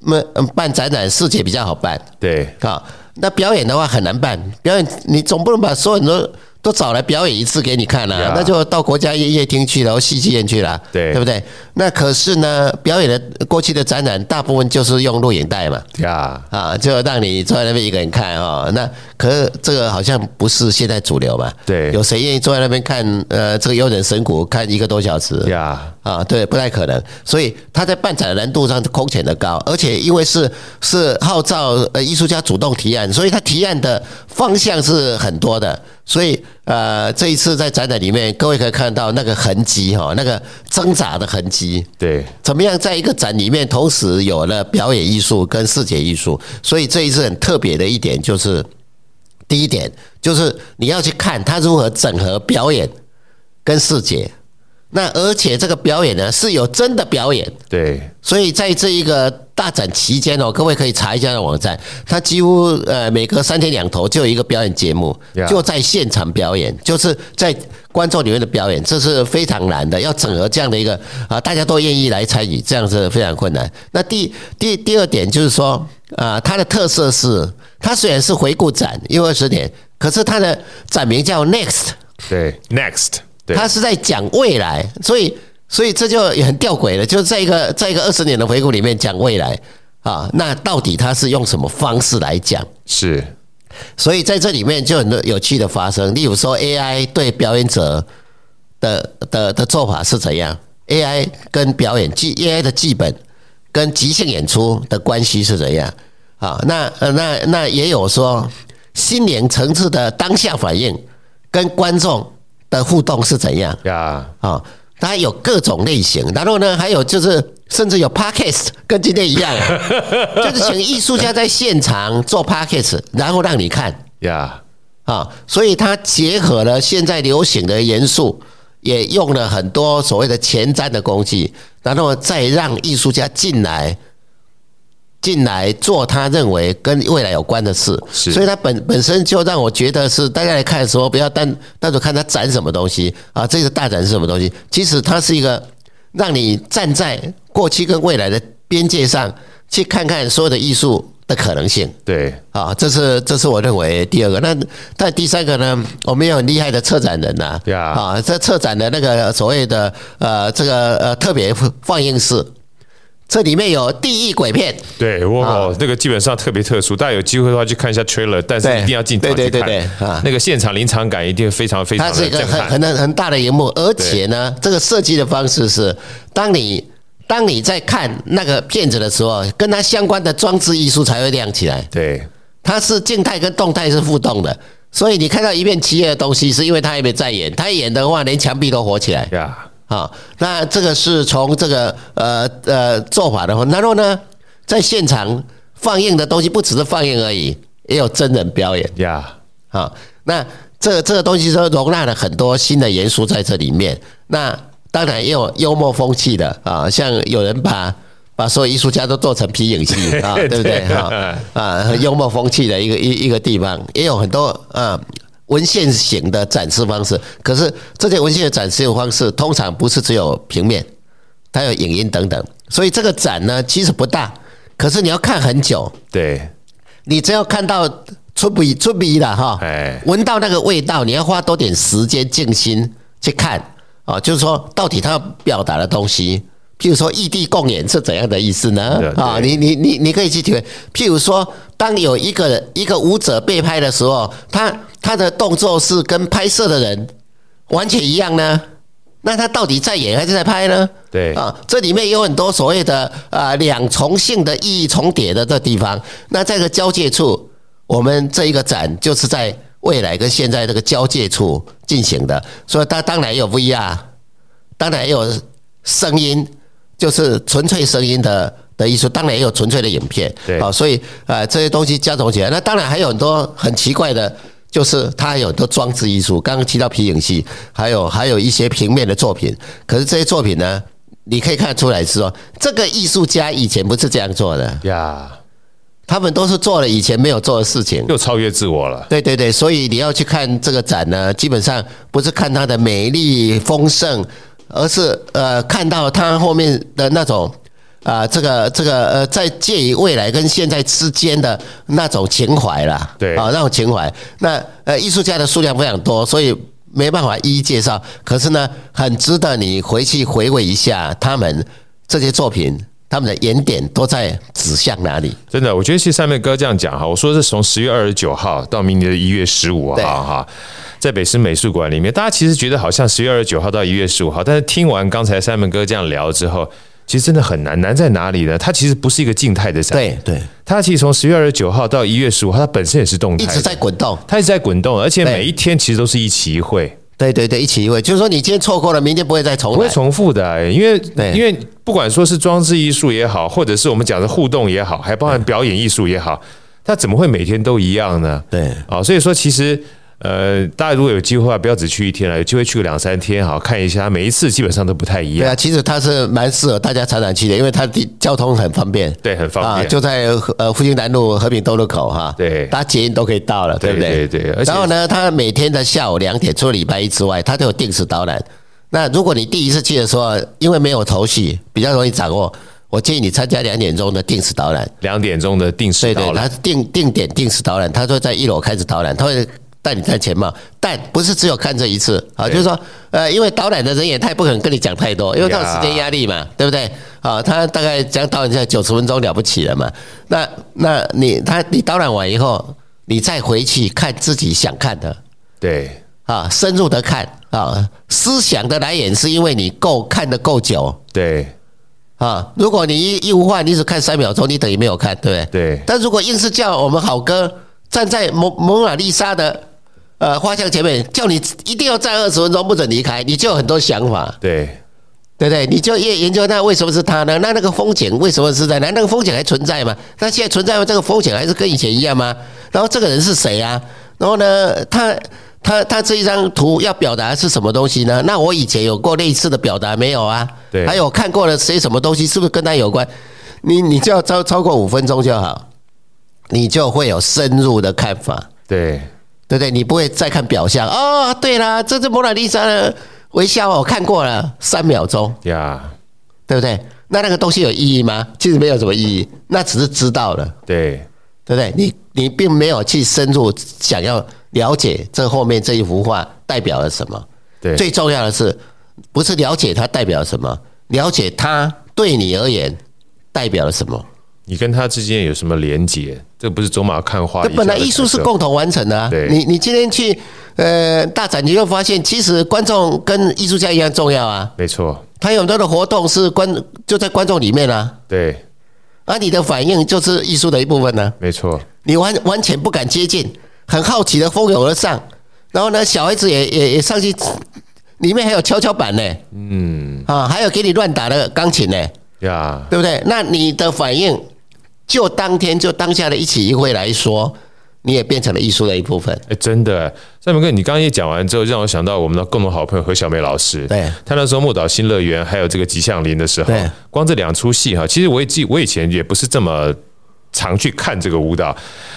B: 嗯办展览视觉比较好办。
A: 对，
B: 好，那表演的话很难办。表演你总不能把所有人都。都找来表演一次给你看了，啊，那就到国家音乐厅去了，戏剧院去了，对对不对？那可是呢，表演的过去的展览大部分就是用录影带嘛，
A: 呀
B: 啊，就让你坐在那边一个人看哦。那可是这个好像不是现在主流嘛？
A: 对，
B: 有谁愿意坐在那边看？呃，这个悠人神谷看一个多小时？
A: 呀
B: 啊，对，不太可能。所以他在办展的难度上空前的高，而且因为是是号召呃艺术家主动提案，所以他提案的方向是很多的。所以，呃，这一次在展览里面，各位可以看到那个痕迹哈，那个挣扎的痕迹。
A: 对，
B: 怎么样在一个展里面同时有了表演艺术跟视觉艺术？所以这一次很特别的一点就是，第一点就是你要去看他如何整合表演跟视觉。那而且这个表演呢是有真的表演，
A: 对，
B: 所以在这一个大展期间哦，各位可以查一下的网站，它几乎呃每隔三天两头就有一个表演节目，就在现场表演，就是在观众里面的表演，这是非常难的，要整合这样的一个啊，大家都愿意来参与，这样是非常困难。那第第第二点就是说啊，它的特色是，它虽然是回顾展，因为二十年，可是它的展名叫 Next，
A: 对，Next。
B: 他是在讲未来，所以所以这就也很吊诡了，就是在一个在一个二十年的回顾里面讲未来啊，那到底他是用什么方式来讲？
A: 是，
B: 所以在这里面就很多有趣的发生，例如说 AI 对表演者的的的做法是怎样？AI 跟表演剧 AI 的剧本跟即兴演出的关系是怎样？啊，那那那也有说心灵层次的当下反应跟观众。的互动是怎样
A: 呀？
B: 啊，它有各种类型，然后呢，还有就是甚至有 Podcast 跟今天一样，就是请艺术家在现场做 Podcast，然后让你看
A: 呀
B: 啊，所以它结合了现在流行的元素，也用了很多所谓的前瞻的工具，然后再让艺术家进来。进来做他认为跟未来有关的事，所以他本本身就让我觉得是大家来看的时候，不要单单独看他展什么东西啊，这个大展是什么东西？其实它是一个让你站在过去跟未来的边界上去看看所有的艺术的可能性。
A: 对，
B: 啊，这是这是我认为第二个。那但第三个呢？我们有很厉害的策展人呐，
A: 对啊，
B: 啊，这策展的那个所谓的呃这个呃特别放映室。这里面有地狱鬼片，
A: 对，哇，哦、那个基本上特别特殊，大家有机会的话去看一下 trailer，但是一定要进场去看，对对对对，啊，那个现场临场感一定非常非常。它是一个很
B: 很很大的荧幕，而且呢，这个设计的方式是，当你当你在看那个片子的时候，跟它相关的装置艺术才会亮起来。
A: 对，
B: 它是静态跟动态是互动的，所以你看到一片漆黑的东西，是因为它还没在演，它演的话，连墙壁都活起来。
A: 呀。
B: 啊，那这个是从这个呃呃做法的话，然后呢，在现场放映的东西不只是放映而已，也有真人表演
A: 呀。
B: 啊，那这个这个东西都容纳了很多新的元素在这里面。那当然也有幽默风趣的啊，像有人把把所有艺术家都做成皮影戏啊，对不对？哈啊，很幽默风趣的一个一一个地方，也有很多啊。文献型的展示方式，可是这些文献的展示方式通常不是只有平面，它有影音等等，所以这个展呢其实不大，可是你要看很久。
A: 对，
B: 你只要看到出笔出笔了哈，闻到那个味道，你要花多点时间静心去看啊，就是说到底他要表达的东西。譬如说异地共演是怎样的意思呢？啊，你你你你可以去体会。譬如说，当有一个一个舞者被拍的时候，他他的动作是跟拍摄的人完全一样呢？那他到底在演还是在拍呢？
A: 对
B: 啊，这里面有很多所谓的啊两重性的意义重叠的这地方。那在这个交界处，我们这一个展就是在未来跟现在这个交界处进行的。所以它当然有 VR，当然也有声音。就是纯粹声音的的艺术，当然也有纯粹的影片，
A: 对，
B: 啊，所以啊这些东西加总起来，那当然还有很多很奇怪的，就是它还有很多装置艺术。刚刚提到皮影戏，还有还有一些平面的作品。可是这些作品呢，你可以看得出来是说，这个艺术家以前不是这样做的
A: 呀，
B: 他们都是做了以前没有做的事情，
A: 又超越自我了。
B: 对对对，所以你要去看这个展呢，基本上不是看它的美丽丰盛。而是呃，看到它后面的那种啊，这个这个呃，在介于未来跟现在之间的那种情怀啦，
A: 对
B: 啊，那种情怀。那呃，艺术家的数量非常多，所以没办法一一介绍。可是呢，很值得你回去回味一下他们这些作品，他们的原点都在指向哪里？
A: 真的，我觉得其实三妹哥这样讲哈，我说是从十月二十九号到明年的一月十五号哈。在北师美术馆里面，大家其实觉得好像十月二十九号到一月十五号，但是听完刚才三门哥这样聊之后，其实真的很难。难在哪里呢？它其实不是一个静态的展，
B: 对对，
A: 它其实从十月二十九号到一月十五号，它本身也是动态，
B: 一直在滚动，
A: 它一直在滚动，而且每一天其实都是一期一会。
B: 对对对，一期一会，就是说你今天错过了，明天不会再重，
A: 不会重复的、欸，因为因为不管说是装置艺术也好，或者是我们讲的互动也好，还包含表演艺术也好，它怎么会每天都一样呢？
B: 对，
A: 啊，所以说其实。呃，大家如果有机会的话，不要只去一天了，有机会去个两三天，好看一下。每一次基本上都不太一样。
B: 对啊，其实它是蛮适合大家常常去的，因为它的交通很方便。
A: 对，很方便。
B: 啊，就在呃复兴南路和平东路口哈。
A: 对，
B: 搭捷运都可以到了，对不对？
A: 对对。
B: 然后呢，它每天的下午两点，除了礼拜一之外，它都有定时导览。那如果你第一次去的时候，因为没有头绪，比较容易掌握，我建议你参加两点钟的定时导览。
A: 两点钟的定时导览。对对，它定定点定时导览，他说在一楼开始导览，他会。带你看前嘛，但不是只有看这一次啊，就是说，呃，因为导览的人也太不可能跟你讲太多，因为他有时间压力嘛，对不对？啊，他大概讲导览在九十分钟了不起了嘛。那那你他你导览完以后，你再回去看自己想看的，对
B: 啊，深入的看啊，思想的来源是因为你够看得够久，
A: 对
B: 啊，如果你一一无话你只看三秒钟，你等于没有看，对不对？
A: 对。
B: 但如果硬是叫我们好哥站在蒙蒙娜丽莎的。呃，画像前面叫你一定要站二十分钟，不准离开，你就有很多想法。
A: 对，
B: 对不对？你就研研究那为什么是他呢？那那个风险为什么是在那？那个风险还存在吗？那现在存在吗？这个风险还是跟以前一样吗？然后这个人是谁啊？然后呢，他他他这一张图要表达的是什么东西呢？那我以前有过类似的表达没有啊？
A: 对，
B: 还有看过了些什么东西，是不是跟他有关？你你就要超超过五分钟就好，你就会有深入的看法。
A: 对。
B: 对不对，你不会再看表象哦。对了，这是蒙娜丽莎的微笑，我看过了三秒钟
A: 呀，yeah.
B: 对不对？那那个东西有意义吗？其实没有什么意义，那只是知道了。
A: 对，
B: 对不对？你你并没有去深入想要了解这后面这一幅画代表了什么。
A: 对，
B: 最重要的是，不是了解它代表什么，了解它对你而言代表了什么。
A: 你跟他之间有什么连结？这不是走马看花。
B: 本来艺术是共同完成的啊。
A: 对，
B: 你你今天去呃大展，你就发现其实观众跟艺术家一样重要啊。
A: 没错，
B: 他有很多的活动是观就在观众里面啊。
A: 对，
B: 而你的反应就是艺术的一部分呢。
A: 没错，
B: 你完完全不敢接近，很好奇的蜂拥而上，然后呢，小孩子也也也上去，里面还有跷跷板呢。嗯，啊，还有给你乱打的钢琴呢。
A: 呀，
B: 对不对？那你的反应。就当天就当下的一起一会来说，你也变成了艺术的一部分。
A: 哎，真的，赛明哥，你刚刚一讲完之后，让我想到我们的共同好朋友何小梅老师。
B: 对，
A: 他那时候《木岛新乐园》还有这个《吉祥林》的时候，对，光这两出戏哈，其实我也记，我以前也不是这么。常去看这个舞蹈，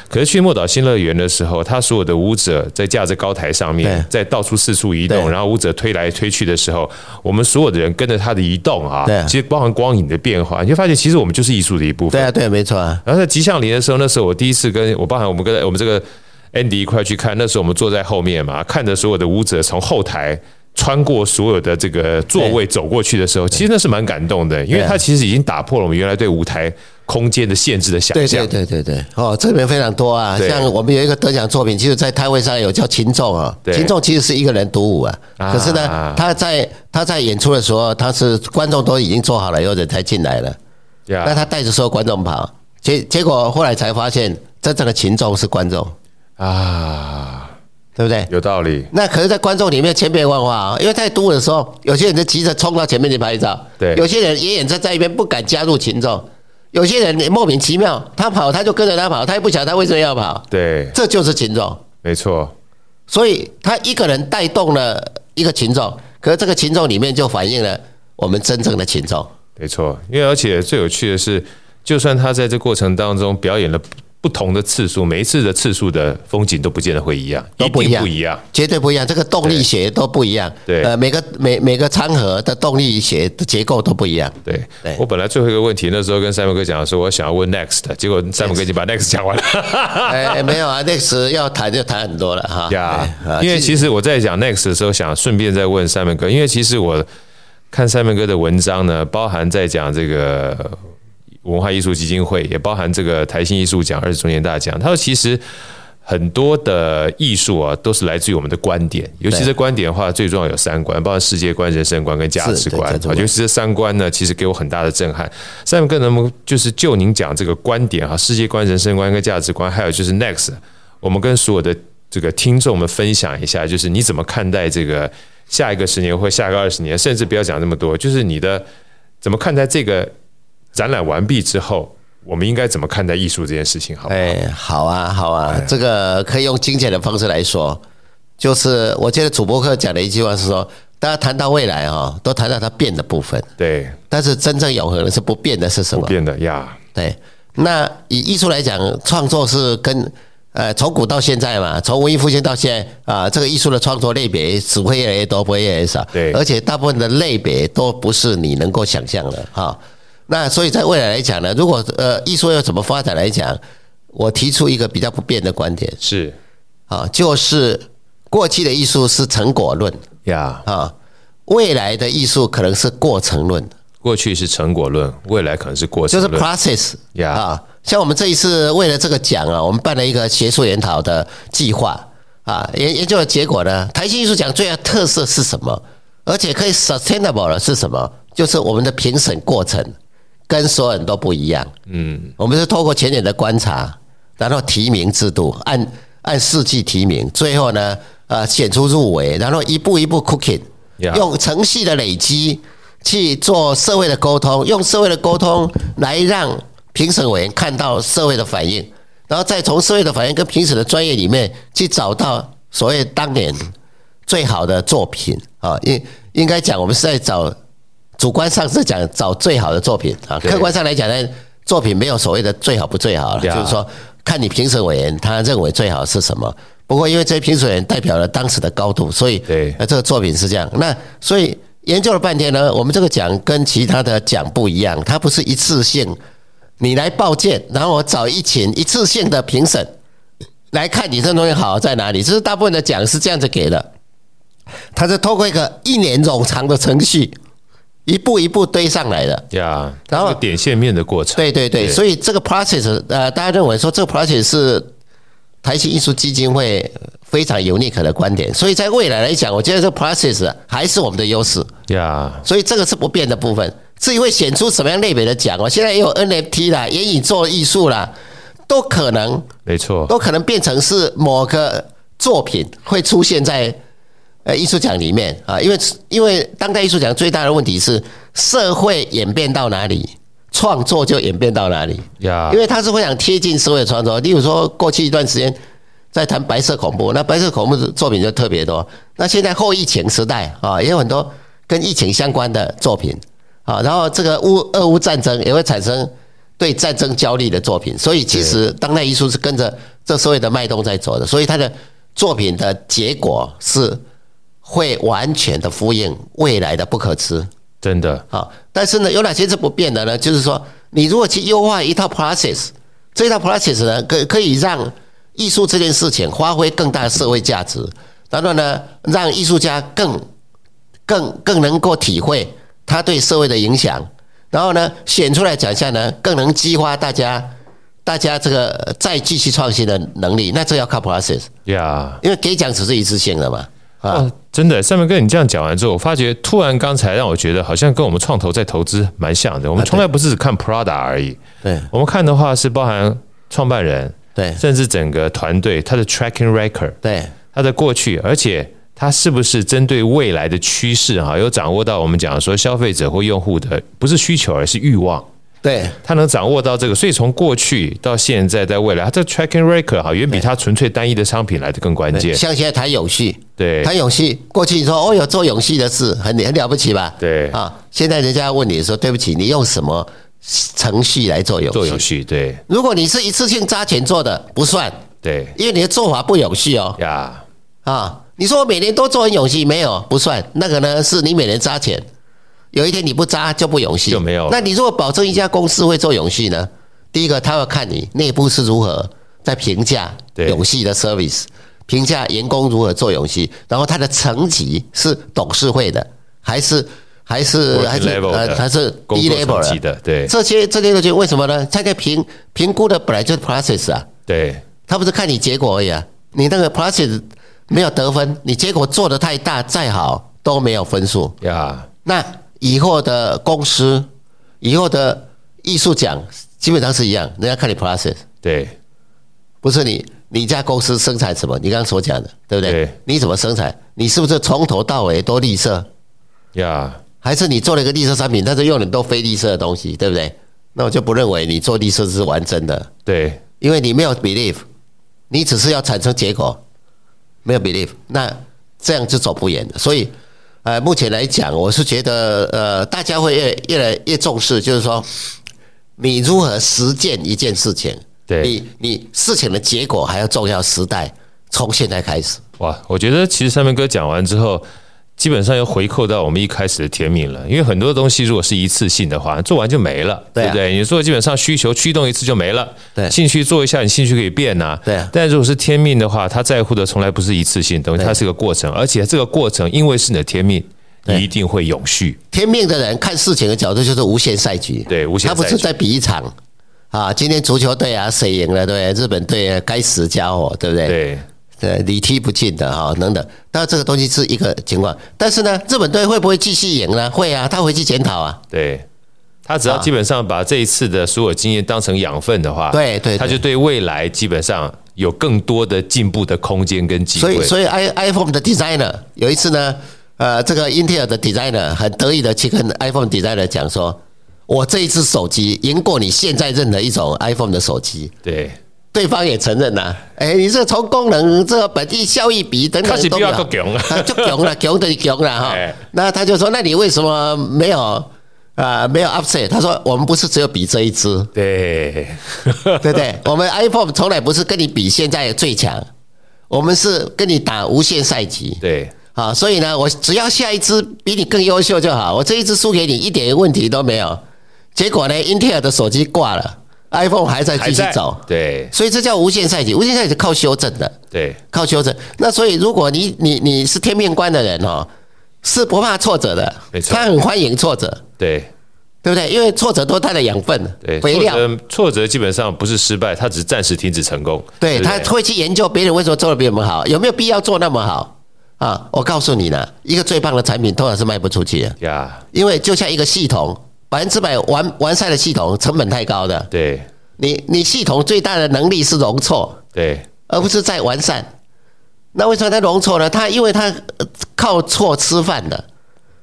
A: 可是去莫岛新乐园的时候，他所有的舞者在架着高台上面，在到处四处移动，然后舞者推来推去的时候，我们所有的人跟着他的移动啊，其实包含光影的变化，你就发现其实我们就是艺术的一部分。
B: 对啊，对，没错啊。
A: 然后在吉祥林的时候，那时候我第一次跟我包含我们跟我们这个 Andy 一块去看，那时候我们坐在后面嘛，看着所有的舞者从后台穿过所有的这个座位走过去的时候，其实那是蛮感动的，因为他其实已经打破了我们原来对舞台。空间的限制的想象，
B: 对对对对对，哦，这里面非常多啊，像我们有一个得奖作品，其实，在摊位上有叫群众啊，群众其实是一个人独舞啊，可是呢，他在他在演出的时候，他是观众都已经坐好了，有人才进来了，那他带着所有观众跑，结结果后来才发现，真正的群众是观众。啊，对不对？
A: 有道理。
B: 那可是，在观众里面千变万化啊，因为太多的时候，有些人就急着冲到前面去拍照，对，有些人也演在在一边不敢加入群众。有些人莫名其妙，他跑他就跟着他跑，他也不晓得他为什么要跑。
A: 对，
B: 这就是群众，
A: 没错。
B: 所以他一个人带动了一个群众，可是这个群众里面就反映了我们真正的群众。
A: 没错，因为而且最有趣的是，就算他在这过程当中表演了。不同的次数，每一次的次数的风景都不见得会一样，
B: 都不一样，
A: 不一样，
B: 绝对不一样。这个动力学都不一样，
A: 对，
B: 呃，每个每每个餐盒的动力学的结构都不一样。
A: 对，我本来最后一个问题，那时候跟赛明哥讲说，我想要问 next，结果赛明哥已经把 next 讲完了。
B: 哎，没有啊，next 要谈就谈很多了哈。
A: 呀，因为其实我在讲 next 的时候，想顺便再问赛明哥，因为其实我看赛明哥的文章呢，包含在讲这个。文化艺术基金会也包含这个台新艺术奖二十周年大奖。他说，其实很多的艺术啊，都是来自于我们的观点，尤其是观点的话，最重要有三观，包括世界观、人生观跟价值观。啊，尤其这三观呢，其实给我很大的震撼。赛明哥，能不能就是就您讲这个观点哈，世界观、人生观跟价值观，还有就是 next，我们跟所有的这个听众们分享一下，就是你怎么看待这个下一个十年或下一个二十年，甚至不要讲那么多，就是你的怎么看待这个？展览完毕之后，我们应该怎么看待艺术这件事情？好不好？
B: 哎，好啊，好啊，这个可以用精简的方式来说，就是我记得主播课讲的一句话是说，大家谈到未来哈，都谈到它变的部分，
A: 对。
B: 但是真正永恒的是不变的是什么？
A: 不变的呀。
B: 对。那以艺术来讲，创作是跟呃从古到现在嘛，从文艺复兴到现在啊，这个艺术的创作类别只会越来越多，不会越来越少。
A: 对。
B: 而且大部分的类别都不是你能够想象的哈。那所以在未来来讲呢，如果呃艺术要怎么发展来讲，我提出一个比较不变的观点
A: 是，
B: 啊，就是过去的艺术是成果论
A: 呀，
B: 啊，未来的艺术可能是过程论。
A: 过去是成果论，未来可能是过程论，
B: 就是 process
A: 呀
B: 啊。像我们这一次为了这个奖啊，我们办了一个学术研讨的计划啊，研研究的结果呢，台新艺术奖最大特色是什么？而且可以 sustainable 的是什么？就是我们的评审过程。跟所有人都不一样，嗯，我们是透过前年的观察，然后提名制度，按按四季提名，最后呢，呃，选出入围，然后一步一步 cooking，用程序的累积去做社会的沟通，用社会的沟通来让评审委员看到社会的反应，然后再从社会的反应跟评审的专业里面去找到所谓当年最好的作品。啊，应应该讲我们是在找。主观上是讲找最好的作品啊，客观上来讲呢，作品没有所谓的最好不最好了，就是说看你评审委员他认为最好是什么。不过因为这些评审委员代表了当时的高度，所以对那这个作品是这样。那所以研究了半天呢，我们这个奖跟其他的奖不一样，它不是一次性你来报件，然后我找一群一次性的评审来看你这东西好在哪里。这是大部分的奖是这样子给的，它是透过一个一年冗长的程序，一步一步堆上来的。
A: 呀，然后点线面的过程。
B: 对对对，所以这个 process，呃，大家认为说这个 process 是台新艺术基金会非常 unique 的观点，所以在未来来讲，我觉得这个 process 还是我们的优势。
A: 呀，
B: 所以这个是不变的部分。至于会选出什么样类别的奖我，现在也有 NFT 啦，元宇宙艺术啦，都可能，
A: 没错，
B: 都可能变成是某个作品会出现在呃艺术奖里面啊，因为因为当代艺术奖最大的问题是社会演变到哪里，创作就演变到哪里
A: 呀，
B: 因为它是非常贴近社会创作。例如说，过去一段时间在谈白色恐怖，那白色恐怖的作品就特别多。那现在后疫情时代啊，也有很多跟疫情相关的作品。啊，然后这个乌俄乌战争也会产生对战争焦虑的作品，所以其实当代艺术是跟着这社会的脉动在走的，所以它的作品的结果是会完全的呼应未来的不可知，
A: 真的。
B: 好，但是呢，有哪些是不变的呢？就是说，你如果去优化一套 process，这一套 process 呢，可可以让艺术这件事情发挥更大的社会价值，然后呢，让艺术家更更更能够体会。他对社会的影响，然后呢，选出来奖项呢，更能激发大家，大家这个再继续创新的能力。那这要靠 process，
A: 呀，
B: 因为给奖只是一次性的嘛。
A: 啊，真的，上面跟你这样讲完之后，我发觉突然刚才让我觉得好像跟我们创投在投资蛮像的。我们从来不是只看 Prada 而已，
B: 对，
A: 我们看的话是包含创办人，
B: 对，
A: 甚至整个团队他的 tracking record，
B: 对，
A: 他的过去，而且。它是不是针对未来的趋势哈，有掌握到我们讲说消费者或用户的不是需求，而是欲望。
B: 对，
A: 他能掌握到这个，所以从过去到现在，在未来，它这 tracking record 哈，远比他纯粹单一的商品来的更关键。
B: 像现在谈永续，
A: 对，
B: 谈永续，过去你说哦，有做永续的事，很很了不起吧？
A: 对
B: 啊，现在人家问你说，对不起，你用什么程序来做永续？
A: 做永续，对。
B: 如果你是一次性砸钱做的，不算，
A: 对，
B: 因为你的做法不永续哦。
A: 呀，
B: 啊。你说我每年都做很永续，没有不算，那个呢是你每年扎钱，有一天你不扎就不永续，
A: 就没有。
B: 那你如果保证一家公司会做永续呢？第一个他要看你内部是如何在评价永续的 service，评价员工如何做游戏，然后他的层级是董事会的，还是还是还是呃还是 D level
A: 的？对，
B: 这些这些东西为什么呢？他在评评估的本来就是 process 啊，
A: 对，
B: 他不是看你结果而已啊，你那个 process。没有得分，你结果做的太大，再好都没有分数
A: 呀。
B: 那以后的公司，以后的艺术奖基本上是一样，人家看你 process。
A: 对，
B: 不是你你家公司生产什么？你刚刚所讲的，对不对？
A: 对。
B: 你怎么生产？你是不是从头到尾都绿色？
A: 呀。
B: 还是你做了一个绿色产品，但是用很多非绿色的东西，对不对？那我就不认为你做绿色是完整的。
A: 对。
B: 因为你没有 believe，你只是要产生结果。没有 belief，那这样就走不远的。所以，呃，目前来讲，我是觉得，呃，大家会越越来越重视，就是说，你如何实践一件事情，
A: 对，
B: 你你事情的结果还要重要。时代从现在开始，
A: 哇，我觉得其实三明哥讲完之后。基本上又回扣到我们一开始的天命了，因为很多东西如果是一次性的话，做完就没了，对不对？你做基本上需求驱动一次就没了，
B: 对，
A: 兴趣做一下，你兴趣可以变呐，
B: 对。
A: 但如果是天命的话，他在乎的从来不是一次性东西，它是个过程，而且这个过程因为是你的天命，你一定会永续。
B: 天命的人看事情的角度就是无限赛局，
A: 对，无限赛局。
B: 他不是在比一场啊，今天足球队啊谁赢了，对，日本队该死家伙，对不对？
A: 对。
B: 对，你踢不进的哈，等等。那这个东西是一个情况，但是呢，日本队会不会继续赢呢？会啊，他回去检讨啊。
A: 对，他只要基本上把这一次的所有经验当成养分的话，
B: 对对，
A: 他就对未来基本上有更多的进步的空间跟机会。
B: 所以，所以 i iPhone 的 designer 有一次呢，呃，这个英特尔的 designer 很得意的去跟 iPhone designer 讲说：“我这一次手机赢过你现在任何一种 iPhone 的手机。”
A: 对。
B: 对方也承认呐，哎，你这从功能、这个本地效益比等等都比较强啊，就强了，强的强了哈。那他就说，那你为什么没有啊？没有 upset？他说，我们不是只有比这一支，
A: 对，
B: 对不对？我们 iPhone 从来不是跟你比现在最强，我们是跟你打无限赛局。
A: 对，
B: 啊，所以呢，我只要下一支比你更优秀就好，我这一支输给你一点问题都没有。结果呢，英特尔的手机挂了。，iPhone 还在继续走，
A: 对，
B: 所以这叫无限赛局，无限赛局靠修正的，
A: 对，
B: 靠修正。那所以如果你你你是天命观的人哦，是不怕挫折的，
A: 没错，
B: 他很欢迎挫折，
A: 对，
B: 对不对？因为挫折都带了养分，
A: 对，
B: 肥料。
A: 挫折基本上不是失败，他只是暂时停止成功。
B: 对，他会去研究别人为什么做的比我们好，有没有必要做那么好啊？我告诉你呢，一个最棒的产品通常是卖不出去的呀，因为就像一个系统。百分之百完完善的系统成本太高的，
A: 对，
B: 你你系统最大的能力是容错，
A: 对，
B: 而不是在完善。那为什么它容错呢？它因为它靠错吃饭的，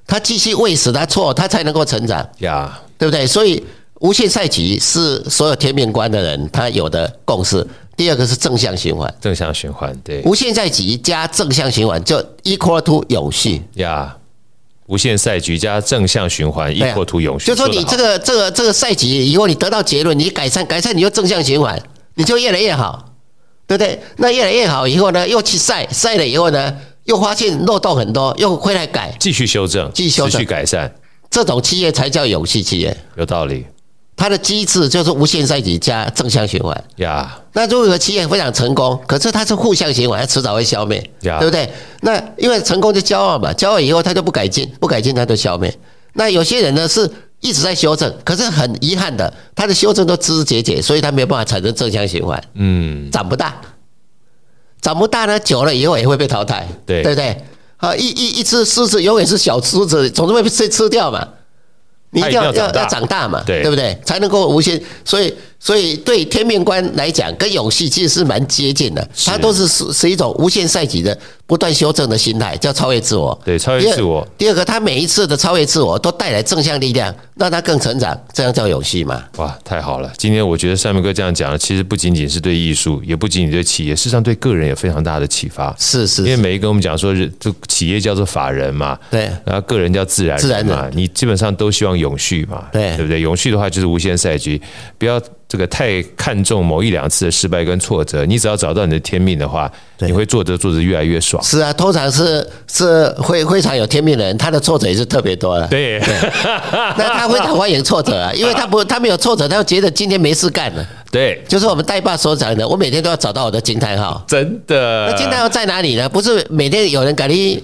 B: 它继续喂食它错，它才能够成长呀，对不对？所以无限赛局是所有天命观的人他有的共识。第二个是正向循环，
A: 正向循环，对，
B: 无限赛局加正向循环就 equal to 永续
A: 呀。无限赛局加正向循环，一破图永续。
B: 就说你这个这个这个赛局以后，你得到结论，你改善改善，你就正向循环，你就越来越好，对不对？那越来越好以后呢，又去赛赛了以后呢，又发现漏洞很多，又回来改，
A: 继续修正，
B: 继续修正，
A: 继续改善，
B: 这种企业才叫永续企业，
A: 有道理。
B: 它的机制就是无限赛局加正向循环呀。那如果企业非常成功，可是它是负向循环，它迟早会消灭，对不对？那因为成功就骄傲嘛，骄傲以后它就不改进，不改进它就消灭。那有些人呢是一直在修正，可是很遗憾的，他的修正都枝枝节节，所以他没有办法产生正向循环，嗯，长不大，长不大呢，久了以后也会被淘汰，对对不对？啊，一一一只狮子永远是小狮子，总是会被吃掉嘛。你一定要要要长大嘛，对，对不对？才能够无限，所以。所以对天命观来讲，跟永续其实是蛮接近的，它都是是是一种无限赛局的不断修正的心态，叫超越自我。
A: 对，超越自我。
B: 第二个，它每一次的超越自我都带来正向力量，让它更成长，这样叫永续嘛？
A: 哇，太好了！今天我觉得三明哥这样讲，其实不仅仅是对艺术，也不仅仅对企业，事实上对个人也非常大的启发。
B: 是是，
A: 因为每一个我们讲说，这企业叫做法人嘛，
B: 对，
A: 然后个人叫自然人嘛，你基本上都希望永续嘛，对，对不对？永续的话就是无限赛局，不要。这个太看重某一两次的失败跟挫折，你只要找到你的天命的话，你会做着做着越来越爽。
B: 是啊，通常是是会非常有天命的人，他的挫折也是特别多的。
A: 对，对，
B: 那他非常欢迎挫折啊，因为他不 他没有挫折，他就觉得今天没事干了。
A: 对，
B: 就是我们带爸所讲的，我每天都要找到我的惊叹号。
A: 真的？
B: 那惊叹号在哪里呢？不是每天有人给你。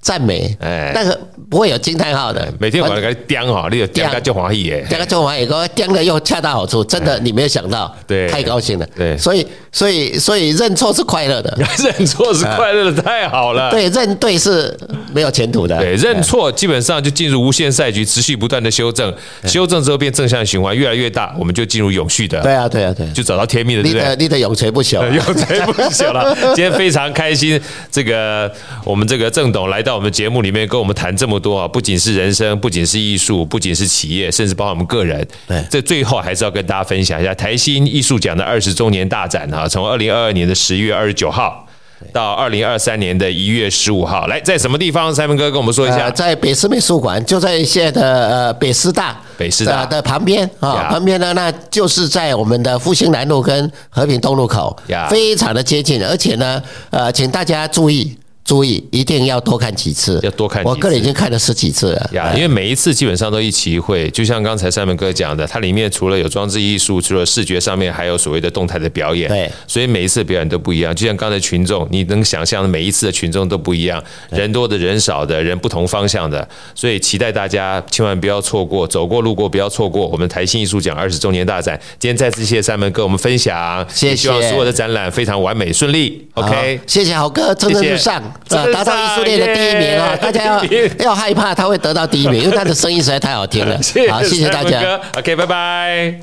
B: 赞美，哎，那个不会有惊叹号的。
A: 每天晚上给你叼哈，你有叼个就欢喜耶，
B: 叼个就欢喜，个叼的又恰到好处，真的你没有想到，对，太高兴了，对，所以所以所以认错是快乐的，
A: 认错是快乐的，太好了。
B: 对，认对是没有前途的，
A: 对，认错基本上就进入无限赛局，持续不断的修正，修正之后变正向循环，越来越大，我们就进入永续的。
B: 对啊，对啊，对，
A: 就找到天命的，对不对？
B: 你的永垂不朽，
A: 永垂不朽了。今天非常开心，这个我们这个郑董来到。在我们节目里面跟我们谈这么多啊，不仅是人生，不仅是艺术，不仅是企业，甚至包括我们个人。对，这最后还是要跟大家分享一下台新艺术奖的二十周年大展啊，从二零二二年的十月二十九号到二零二三年的一月十五号，来在什么地方？三文哥跟我们说一下，
B: 在北师美术馆，就在现在的呃北师大
A: 北师大
B: 的旁边啊，旁边呢，那就是在我们的复兴南路跟和平东路口，非常的接近，而且呢，呃，请大家注意。注意，一定要多看几次，
A: 要多看。
B: 我个人已经看了十几次了
A: 呀，因为每一次基本上都一期一会，就像刚才三门哥讲的，它里面除了有装置艺术，除了视觉上面，还有所谓的动态的表演。对，所以每一次表演都不一样。就像刚才群众，你能想象的每一次的群众都不一样，人多的人少的，人不同方向的，所以期待大家千万不要错过，走过路过不要错过我们台新艺术奖二十周年大展。今天再次谢谢三门哥跟我们分享，
B: 谢谢，
A: 希望所有的展览非常完美顺利。OK，
B: 谢谢豪哥，蒸蒸日上。啊，达到艺术类的第一名啊！大家要要害怕他会得到第一名，因为他的声音实在太好听了。好，谢谢大家。
A: OK，拜拜。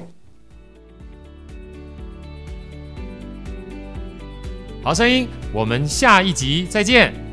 C: 好声音，我们下一集再见。